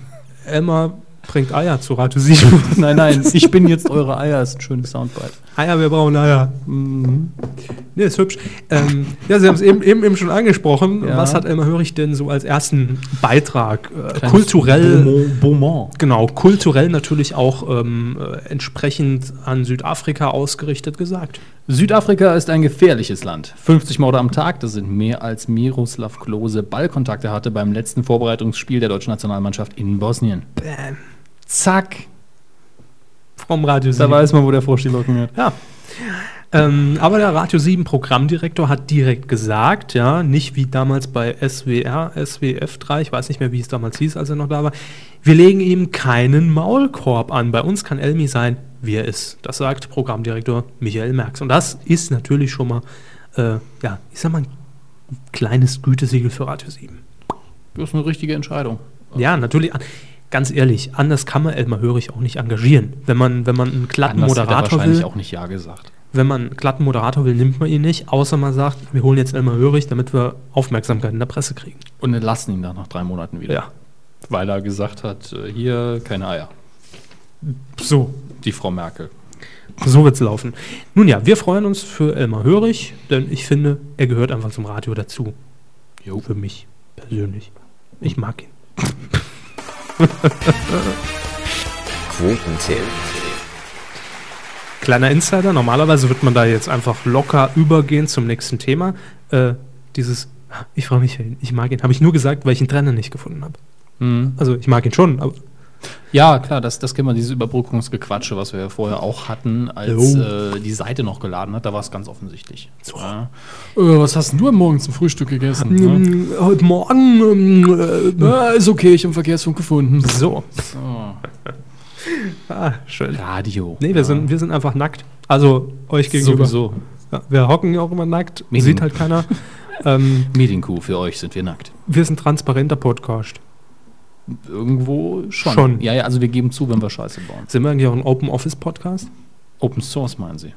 Elmar bringt Eier zu Radio 7. nein, nein, ich bin jetzt eure Eier, ist ein schönes Soundbite. Eier, wir brauchen Eier. Mhm. Nee, ist hübsch. Ähm, ja, Sie haben es eben, eben, eben schon angesprochen. Ja. Was hat Elmar Hörig denn so als ersten Beitrag äh, kulturell Beaumont-. Genau, kulturell natürlich auch ähm, äh, entsprechend an Südafrika ausgerichtet gesagt. Südafrika ist ein gefährliches Land. 50 Morde am Tag, das sind mehr als Miroslav Klose Ballkontakte hatte beim letzten Vorbereitungsspiel der deutschen Nationalmannschaft in Bosnien. Bäm. Zack, Vom Radio da weiß man, wo der Frosch die Locken hat. Ja. Ähm, aber der Radio 7 Programmdirektor hat direkt gesagt, ja, nicht wie damals bei SWR, SWF 3, ich weiß nicht mehr, wie es damals hieß, als er noch da war, wir legen ihm keinen Maulkorb an. Bei uns kann Elmi sein, wie er ist. Das sagt Programmdirektor Michael Merks. Und das ist natürlich schon mal, äh, ja, ich sag mal, ein kleines Gütesiegel für Radio 7. Das ist eine richtige Entscheidung. Ja, natürlich. Ganz ehrlich, anders kann man Elmar Hörig auch nicht engagieren. Wenn man, wenn man einen glatten Anders er Moderator wahrscheinlich will, auch nicht Ja gesagt. wenn man einen glatten Moderator will, nimmt man ihn nicht, außer man sagt, wir holen jetzt Elmar Hörig, damit wir Aufmerksamkeit in der Presse kriegen. Und entlassen ihn dann nach drei Monaten wieder. Ja. Weil er gesagt hat, äh, hier keine Eier. So, die Frau Merkel. So wird's laufen. Nun ja, wir freuen uns für Elmar Hörig, denn ich finde, er gehört einfach zum Radio dazu. Jo. Für mich persönlich. Ich mag ihn. Quotentipp. Kleiner Insider, normalerweise wird man da jetzt einfach locker übergehen zum nächsten Thema. Äh, dieses, ich frage mich, ich mag ihn, habe ich nur gesagt, weil ich einen Trainer nicht gefunden habe. Mhm. Also ich mag ihn schon, aber Ja, klar, das, das kennen wir, dieses Überbrückungsgequatsche, was wir ja vorher auch hatten, als äh, die Seite noch geladen hat, da war es ganz offensichtlich. Ja. Äh, was hast denn du am Morgen zum Frühstück gegessen? ne? ähm, heute Morgen. Ähm, äh, ist okay, ich habe Verkehrsfunk gefunden. so. So. Ah, schön. Radio. Nee, wir, sind, wir sind einfach nackt. Also euch gegenüber. Sowieso. Ja, wir hocken ja auch immer nackt. Medien- Sieht halt keiner. ähm, Medienkuh, für euch sind wir nackt. wir sind transparenter Podcast. Irgendwo schon. Schon. Ja, ja, also wir geben zu, wenn wir Scheiße bauen. Sind wir eigentlich auch ein Open Office Podcast? Open Source meinen Sie?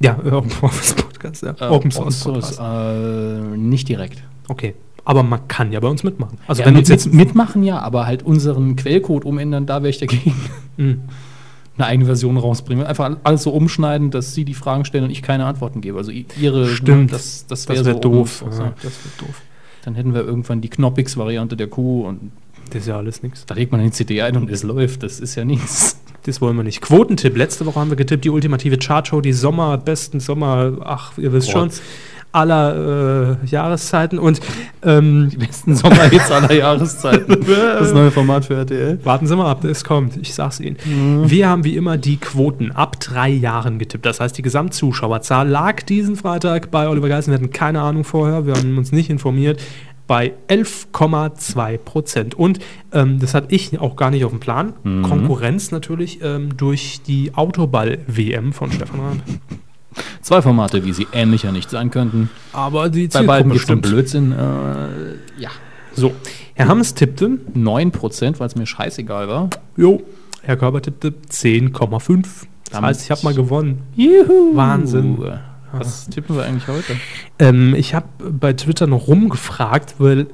Ja, äh, Open Office Podcast, ja. Äh, Open Source Podcast. äh, nicht direkt. Okay. Aber man kann ja bei uns mitmachen. Also ja, wenn mit, uns jetzt mit, mitmachen ja, aber halt unseren Quellcode umändern, da wäre ich dagegen. Hm. Eine eigene Version rausbringen. Einfach alles so umschneiden, dass Sie die Fragen stellen und ich keine Antworten gebe. Also Ihre, Stimmt. das, das das wäre wäre so doof. Open Source, ja. das wäre doof. Dann hätten wir irgendwann die Knoppix-Variante der Kuh und Das ist ja alles nichts. da legt man den CD ein und es läuft. Das ist ja nichts. Das wollen wir nicht. Quotentipp. Letzte Woche haben wir getippt, die ultimative Chartshow, die Sommer, besten Sommer, ach, ihr wisst schon, Trotz. Aller äh, Jahreszeiten. Und ähm, Die besten Sommerhits aller Jahreszeiten. Das neue Format für RTL. warten Sie mal ab, es kommt. Ich sag's Ihnen. Wir haben wie immer die Quoten ab drei Jahren getippt. Das heißt, die Gesamtzuschauerzahl lag diesen Freitag bei Oliver Geissen. Wir hatten keine Ahnung vorher, wir haben uns nicht informiert. Bei 11,2 Prozent. Und ähm, das hatte ich auch gar nicht auf dem Plan. Konkurrenz natürlich ähm, durch die Autoball-WM von Stefan Raab. Zwei Formate, wie sie ähnlicher nicht sein könnten. Aber die Bei beiden gibt es stimmt. Blödsinn. Äh, ja. So, Herr Hammes tippte, 9%, weil es mir scheißegal war. jo, Herr Körber tippte 10,5. Das heißt, ich habe mal gewonnen. Juhu. Wahnsinn. Was tippen wir eigentlich heute? Ähm, ich habe bei Twitter noch rumgefragt, weil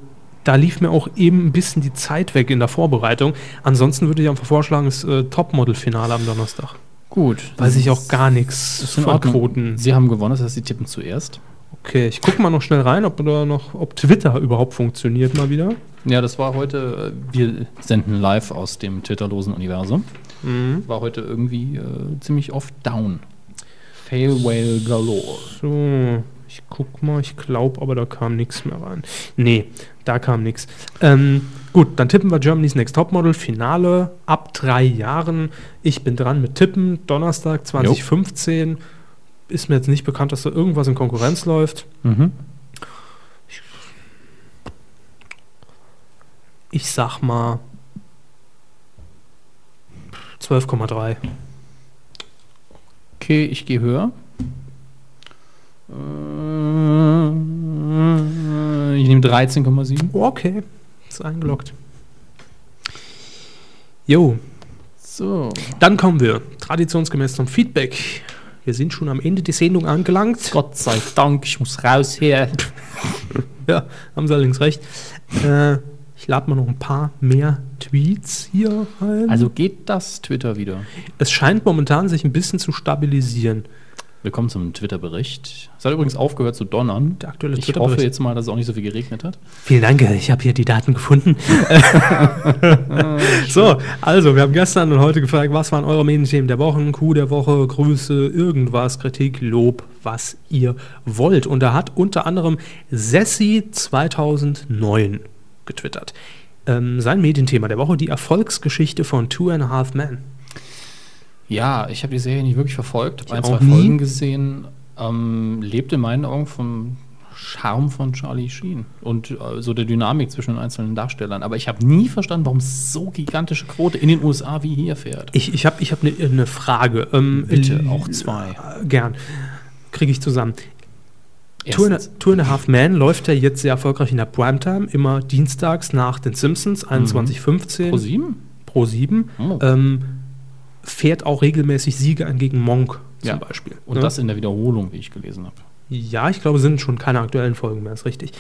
da lief mir auch eben ein bisschen die Zeit weg in der Vorbereitung. Ansonsten würde ich einfach vorschlagen, das äh, Topmodel-Finale am Donnerstag. Gut. Weiß ich auch gar nichts von. Quoten. Sie haben gewonnen, das heißt, Sie tippen zuerst. Okay, ich gucke mal noch schnell rein, ob da noch, ob Twitter überhaupt funktioniert mal wieder. Ja, das war heute, äh, wir senden live aus dem twitterlosen Universum. Mhm. War heute irgendwie äh, ziemlich oft down. Fail Whale Galore. So, ich guck mal, ich glaube, aber da kam nichts mehr rein. Nee, da kam nichts. Ähm, gut, dann tippen wir Germany's Next Topmodel, Finale ab drei Jahren. Ich bin dran mit Tippen, Donnerstag 2015. Ist mir jetzt nicht bekannt, dass da irgendwas in Konkurrenz läuft. Mhm. Ich sag mal 12,3. Okay, ich gehe höher. Äh, Ich nehme 13,7. Okay, ist eingeloggt. Jo, So. dann kommen wir traditionsgemäß zum Feedback. Wir sind schon am Ende der Sendung angelangt. Gott sei Dank, ich muss raus hier. Ja, haben Sie allerdings recht. Äh, ich lade mal noch ein paar mehr Tweets hier rein. Also geht das Twitter wieder. es scheint momentan sich ein bisschen zu stabilisieren. Willkommen zum Twitter-Bericht. Es hat übrigens aufgehört zu donnern. Der aktuelle Ich hoffe jetzt mal, dass es auch nicht so viel geregnet hat. Vielen Dank, ich habe hier die Daten gefunden. so, also, wir haben gestern und heute gefragt, was waren eure Medienthemen der Woche, Coup der Woche, Grüße, irgendwas, Kritik, Lob, was ihr wollt. Und da hat unter anderem Sessi 2009 getwittert. Ähm, sein Medienthema der Woche, die Erfolgsgeschichte von Two and a Half Men. Ja, ich habe die Serie nicht wirklich verfolgt, habe ein, zwei nie. Folgen gesehen. Ähm, lebt in meinen Augen vom Charme von Charlie Sheen und äh, so der Dynamik zwischen den einzelnen Darstellern. Aber ich habe nie verstanden, warum es so gigantische Quote in den USA wie hier fährt. Ich, ich habe ich hab eine ne Frage. Ähm, Bitte, auch zwei. äh, Gern. Kriege ich zusammen. Two and, a, Erstens, Two and a Half Man läuft ja jetzt sehr erfolgreich in der Primetime, immer dienstags nach den Simpsons, 21.15 pro sieben? pro 7. Oh. Ähm, fährt auch regelmäßig Siege an gegen Monk zum Ja. Beispiel. Und ne? das in der Wiederholung, wie ich gelesen habe. Ja, ich glaube, sind schon keine aktuellen Folgen mehr, ist richtig.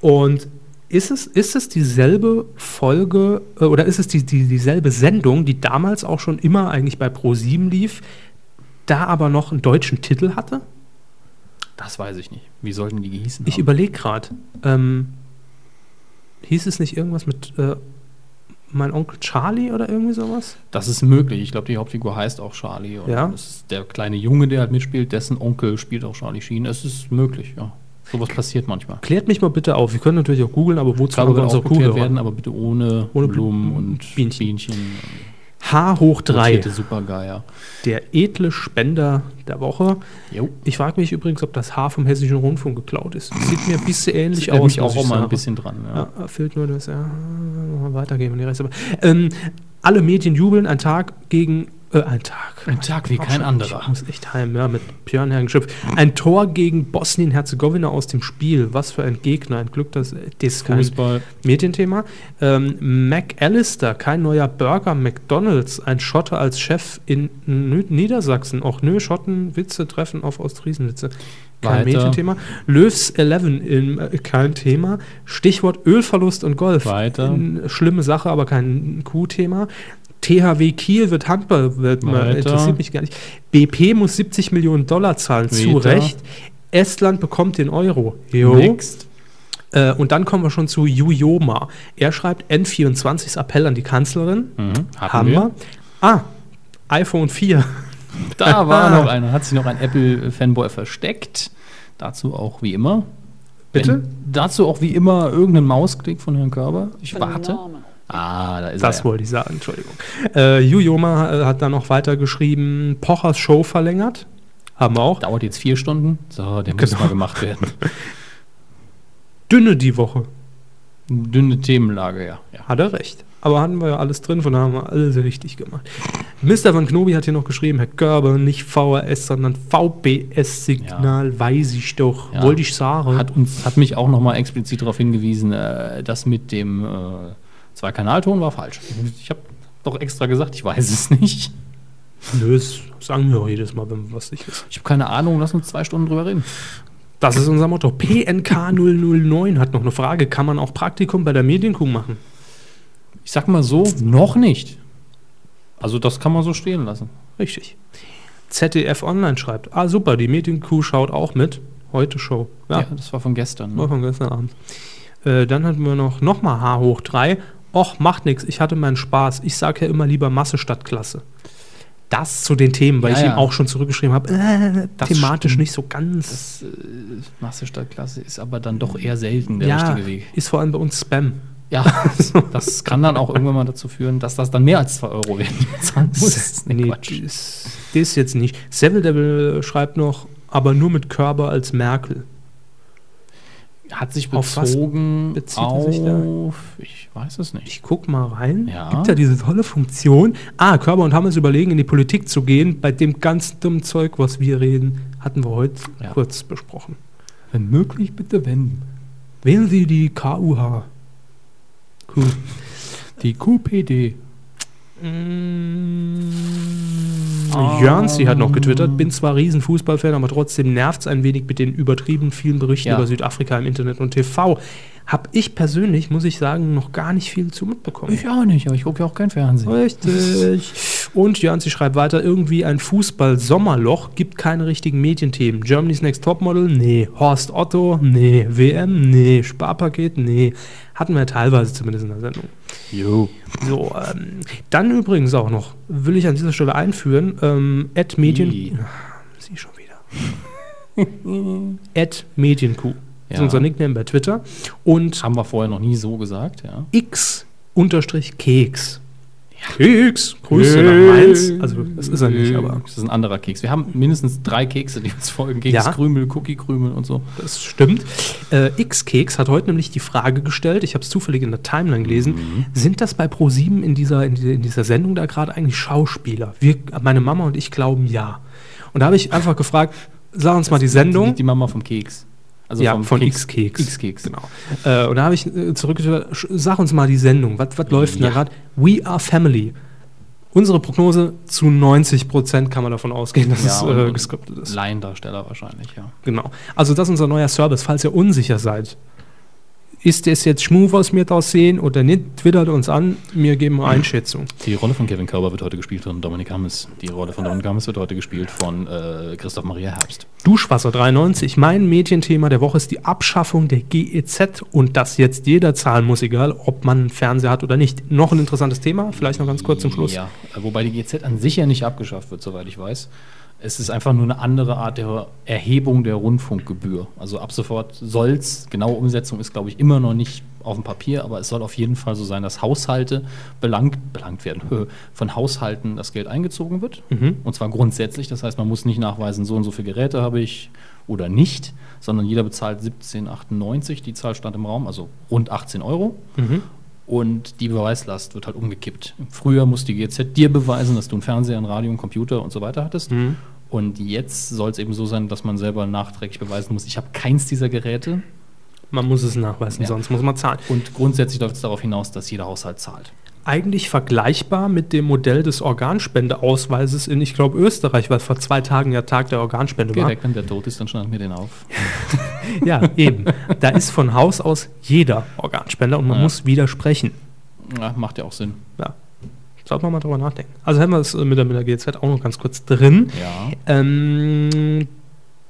Und ist es, ist es dieselbe Folge äh, oder ist es die, die, dieselbe Sendung, die damals auch schon immer eigentlich bei Pro7 lief, da aber noch einen deutschen Titel hatte? Das weiß ich nicht. Wie sollten die gehießen Ich überlege gerade. Ähm, hieß es nicht irgendwas mit äh, mein Onkel Charlie oder irgendwie sowas? Das ist möglich. Ich glaube, die Hauptfigur heißt auch Charlie. Und Ja. Das ist der kleine Junge, der halt mitspielt, dessen Onkel spielt auch Charlie Sheen. Es ist möglich, ja. Sowas passiert manchmal. Klärt mich mal bitte auf. Wir können natürlich auch googeln, aber wozu wir unsere auch Kuhhörer? werden, aber bitte ohne, Ohne Blumen Blumen und Bienchen. Bienchen. H hoch 3. Rotierte Supergeier. Der edle Spender der Woche. Jo. Ich frage mich übrigens, ob das H vom Hessischen Rundfunk geklaut ist. Sieht mir ein bisschen ähnlich Sieht aus. muss auch ich mal ein bisschen dran. Ja. Ja, fehlt nur das, ja. Weitergeben die Rest. Aber, ähm, alle Medien jubeln, ein Tag gegen. Äh, ein Tag. Ein Tag wie kein anderer. Ich muss echt heim, ja, mit Björn Hergenschöpf. Ein Tor gegen Bosnien-Herzegowina aus dem Spiel. Was für ein Gegner. Ein Glück, dass äh, das kein Fußball. Medienthema. Ähm, McAllister, kein neuer Burger. McDonalds, ein Schotter als Chef in Niedersachsen. Auch nö, Schotten, Witze treffen auf Ostfriesenwitze. Kein Weiter. Medienthema. Löws 11 im, äh, kein Thema. Stichwort Ölverlust und Golf. Weiter. N- Schlimme Sache, aber kein Q-Thema. THW Kiel wird Handball, wird mal, Weiter. interessiert mich gar nicht. BP muss 70 Millionen Dollar zahlen, zu Weiter. Recht. Estland bekommt den Euro. Jo. Next. Äh, und dann kommen wir schon zu Jujoma. Er schreibt N24s Appell an die Kanzlerin. Mhm. Haben wir. Ah, iPhone 4. Da war noch einer, hat sich noch ein Apple-Fanboy versteckt. Dazu auch wie immer. Bitte? Wenn, dazu auch wie immer irgendein Mausklick von Herrn Körber. Ich warte. Ah, da ist Das er. wollte ich sagen, Entschuldigung. Äh, Jujoma äh, hat dann noch weiter geschrieben, Pochers Show verlängert. Haben wir auch. Dauert jetzt vier Stunden. So, der muss Genau. mal gemacht werden. Dünne die Woche. Dünne Themenlage, ja. ja. Hat er recht. Aber hatten wir ja alles drin, von daher haben wir alles richtig gemacht. Mr. Van Knobi hat hier noch geschrieben, Herr Görber, nicht VRS, sondern VBS-Signal, weiß ich doch. Ja. Wollte ich sagen. Hat, uns, hat mich auch nochmal explizit darauf hingewiesen, äh, das mit dem äh, Zwei-Kanalton war falsch. Ich habe doch extra gesagt, ich weiß es nicht. Nö, das sagen wir auch jedes Mal, wenn was nicht wissen. Ich habe keine Ahnung, lass uns zwei Stunden drüber reden. Das ist unser Motto. PNK 009 hat noch eine Frage. Kann man auch Praktikum bei der Medienkuh machen? Ich sag mal so, noch nicht. Also das kann man so stehen lassen. Richtig. ZDF Online schreibt, ah super, die Medienkuh schaut auch mit. Heute Show. Ja, Ja, das war von gestern. war Ne? von gestern Abend. Äh, dann hatten wir noch, noch mal H hoch 3. Och, macht nix, ich hatte meinen Spaß. Ich sage ja immer lieber Masse statt Klasse. Das zu den Themen, weil Ja, ich ja. ihm auch schon zurückgeschrieben habe, äh, thematisch stimmt. nicht so ganz. Das äh, Masse statt Klasse ist aber dann doch eher selten der ja, richtige Weg. ist vor allem bei uns Spam. Ja, das kann dann auch irgendwann mal dazu führen, dass das dann mehr als 2 Euro werden. muss. Das ist nee, Quatsch. das, das jetzt nicht. Seville Devil schreibt noch, aber nur mit Körper als Merkel. Hat sich Auf bezogen bezieht er auf, sich da? ich weiß es nicht. Ich guck mal rein. Ja. Gibt da diese tolle Funktion. Ah, Körper und Hammes überlegen, in die Politik zu gehen. Bei dem ganzen dummen Zeug, was wir reden, hatten wir heute Ja. kurz besprochen. Wenn möglich, bitte wenden. Wählen Sie die KUH. Cool. Die QPD. Mm, Jörnsi hat noch getwittert, bin zwar riesen Fußballfan, aber trotzdem nervt es ein wenig mit den übertrieben vielen Berichten Ja. über Südafrika im Internet und TV. Hab ich persönlich, muss ich sagen, noch gar nicht viel zu mitbekommen. Ich auch nicht, aber ich gucke ja auch kein Fernsehen. Richtig. Und Jörnsi schreibt weiter, irgendwie ein Fußball-Sommerloch, gibt keine richtigen Medienthemen. Germany's Next Topmodel? Nee. Horst Otto? Nee. WM? Nee. Sparpaket? Nee. Hatten wir teilweise zumindest in der Sendung. Jo. So, ähm, dann übrigens auch noch, will ich an dieser Stelle einführen, ähm, at Medien... Wie? Sie schon wieder. at Medienkuh. Das ist Ja. unser Nickname bei Twitter. Und Haben wir vorher noch nie so gesagt, ja. x unterstrich Keks. Keks, Grüße nach Mainz. Also, das ist er nicht, aber Das ist ein anderer Keks. Wir haben mindestens drei Kekse, die uns folgen. Kekskrümel, Cookie-Krümel und so. das stimmt. Äh, X-Keks hat heute nämlich die Frage gestellt, ich habe es zufällig in der Timeline gelesen, Mhm. sind das bei ProSieben in dieser, in, dieser, in dieser Sendung da gerade eigentlich Schauspieler? Wir, meine Mama und ich glauben ja. Und da habe ich einfach gefragt, sag uns mal die Sendung. Die Mama vom Keks. Also ja, von Keks. X-Keks. X-Keks. Genau. Äh, und da habe ich äh, zurückgeschrieben, sch- sag uns mal die Sendung. Was, läuft denn da gerade? We are Family. Unsere Prognose zu 90 Prozent kann man davon ausgehen, dass Ja, es äh, geskriptet ist. Laiendarsteller wahrscheinlich, ja. Genau. Also das ist unser neuer Service, falls ihr unsicher seid. Ist das jetzt Schmuh, was wir da sehen oder nicht? Twittert uns an, wir geben eine Einschätzung. Die Rolle von Kevin Körber wird heute gespielt von Dominik Hammes. Die Rolle von Dominik Hammes wird heute gespielt von äh, Christoph Maria Herbst. Duschwasser 93. Mein Medienthema der Woche ist die Abschaffung der GEZ und dass jetzt jeder zahlen muss, egal ob man einen Fernseher hat oder nicht. Noch ein interessantes Thema, vielleicht noch ganz kurz zum Schluss. Ja, wobei die GZ an sich ja nicht abgeschafft wird, soweit ich weiß. Es ist einfach nur eine andere Art der Erhebung der Rundfunkgebühr. Also ab sofort soll es, genaue Umsetzung ist, glaube ich, immer noch nicht auf dem Papier, aber es soll auf jeden Fall so sein, dass Haushalte belangt, belangt werden, von Haushalten das Geld eingezogen wird. Mhm. Und zwar grundsätzlich. Das heißt, man muss nicht nachweisen, so und so viele Geräte habe ich oder nicht, sondern jeder bezahlt 17,98. Die Zahl stand im Raum, also rund 18 Euro. Mhm. Und die Beweislast wird halt umgekippt. Früher musste die GZ dir beweisen, dass du einen Fernseher, ein Radio, einen Computer und so weiter hattest. Mhm. Und jetzt soll es eben so sein, dass man selber nachträglich beweisen muss, ich habe keins dieser Geräte. Man muss es nachweisen, Ja. sonst muss man zahlen. Und grundsätzlich läuft es darauf hinaus, dass jeder Haushalt zahlt. Eigentlich vergleichbar mit dem Modell des Organspendeausweises in, ich glaube, Österreich, weil vor zwei Tagen ja Tag der Organspende war. Direkt, wenn der tot ist, dann schneiden wir den auf. Ja, eben. Da ist von Haus aus jeder Organspender und man Ja. muss widersprechen. Ja, macht ja auch Sinn. Ja. Sollte man mal drüber nachdenken. Also haben wir es mit der, mit der GZ auch noch ganz kurz drin. Ja. Ähm,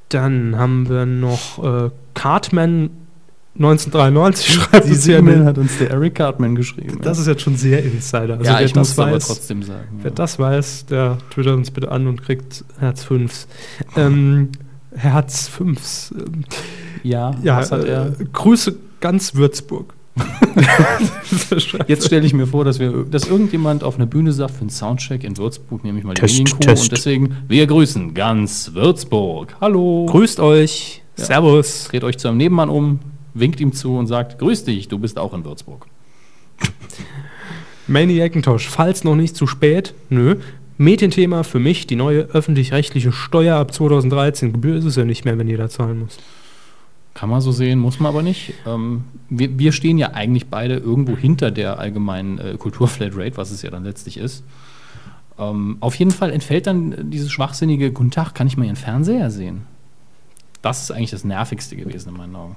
dann haben wir noch äh, Cartman 1993 schreibt uns hier eine- hat uns der Eric Cartman geschrieben. Das ist jetzt schon sehr Insider. Also ja, wer ich das muss aber weiß, trotzdem sagen. Wer das weiß, der twittert uns bitte an und kriegt Herz 5. Ähm, Herz 5. Ähm, Ja, ja, was hat er? Äh, Grüße ganz Würzburg. Jetzt stelle ich mir vor, dass, wir, dass irgendjemand auf einer Bühne sagt für einen Soundcheck in Würzburg, nehme ich mal die Test, Medienkuh. Test. Und deswegen, wir grüßen ganz Würzburg. Hallo. Grüßt euch. Ja. Servus. Dreht euch zu einem Nebenmann um, winkt ihm zu und sagt, grüß dich, du bist auch in Würzburg. Maniacintosh, falls noch nicht zu spät, nö. Medienthema für mich, die neue öffentlich-rechtliche Steuer ab 2013. Gebühr ist es ja nicht mehr, wenn jeder zahlen muss. Kann man so sehen, muss man aber nicht. Ähm, wir, wir stehen ja eigentlich beide irgendwo hinter der allgemeinen äh, Kulturflatrate, was es ja dann letztlich ist. Ähm, auf jeden Fall entfällt dann dieses schwachsinnige Guten Tag, kann ich mal Ihren Fernseher sehen? Das ist eigentlich das Nervigste gewesen in meinen Augen.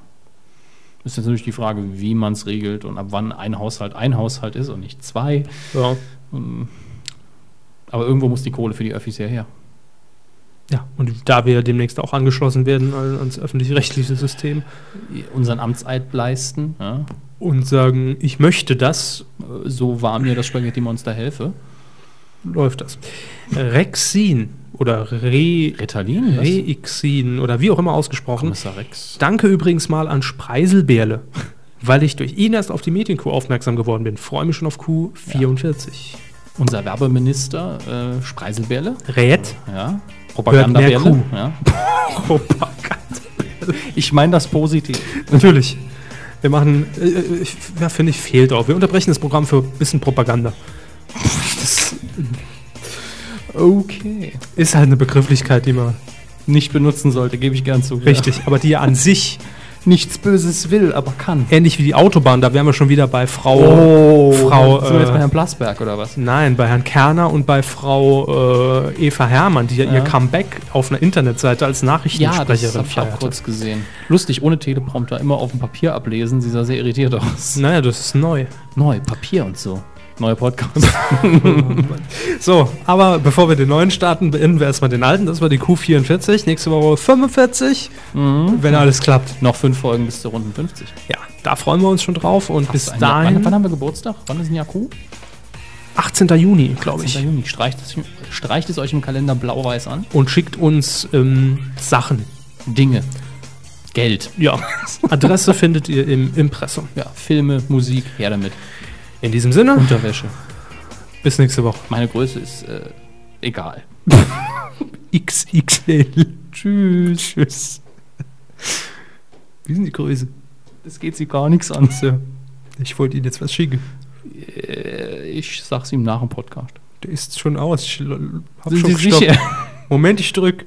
Ist jetzt natürlich die Frage, wie man es regelt und ab wann ein Haushalt ein Haushalt ist und nicht zwei. Ja. Ähm, aber irgendwo muss die Kohle für die Öffis ja her. Ja, und da wir demnächst auch angeschlossen werden an- ans öffentlich-rechtliche System Unseren Amtseid leisten. Ja? und sagen, ich möchte das, Äh, So war mir das Spaghetti-Monster helfe. läuft das. Rexin oder Re Ritalin? Reixin oder wie auch immer ausgesprochen. Danke übrigens mal an Spreiselbärle, weil ich durch ihn erst auf die Medienkuh aufmerksam geworden bin. Freue mich schon auf Q44. Unser Werbeminister, äh, Spreiselbärle. Rät. Ja. Propagandabärle. Ja. Ich meine das positiv. Natürlich. Wir machen, äh, äh, ich- ja, finde ich, fehlt auch. Wir unterbrechen das Programm für ein bisschen Propaganda. Das Okay. ist halt eine Begrifflichkeit, die man Nicht benutzen sollte, gebe ich gern zu. richtig, aber die ja an sich, Nichts Böses will, aber kann. ähnlich wie die Autobahn, da wären wir schon wieder bei Frau, Oh, Frau, sind wir jetzt äh, bei Herrn Plasberg oder was? nein, bei Herrn Kerner und bei Frau äh, Eva Herrmann, die ja, ihr Ja. Comeback auf einer Internetseite als Ja, das Nachrichtensprecherin habe ich auch kurz gesehen. Lustig, ohne Teleprompter, immer auf dem Papier ablesen. Sie sah sehr irritiert aus. Naja, das ist neu. Neu, Papier und so. Neuer Podcast. So, aber bevor wir den neuen starten, beenden wir erstmal den alten. Das war die Q44. Nächste Woche 45, wenn alles klappt. Noch fünf Folgen bis zur Runden 50. Ja, da freuen wir uns schon drauf. Und bis Ein dahin, Wann, wann haben wir Geburtstag? Wann ist ein Jahr Q? 18. Juni, glaube 10. ich. Juni. Streicht es, streicht es euch im Kalender blau-weiß an? Und schickt uns ähm, Sachen. Dinge. Geld. Ja, Adresse findet ihr im Impressum. Ja, Filme, Musik, her damit. In diesem Sinne, Unterwäsche. bis nächste Woche. Meine Größe ist äh, egal. XXL. Tschüss. Tschüss. Wie sind die Größe? Das geht sie gar nichts an. So, ich wollte Ihnen jetzt was schicken. Äh, ich sag's ihm nach dem Podcast. Der ist schon aus. Ich hab Sind schon Sie gestoppt. sicher? Moment, ich drück.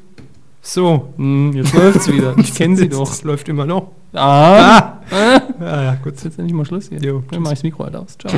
So. Hm, jetzt läuft's wieder. Ich kenne sie doch. Läuft immer noch. Ah! Ja, ja, gut. Jetzt nicht mal Schluss hier. Jo, Dann mach ich das Mikro halt aus. Ciao.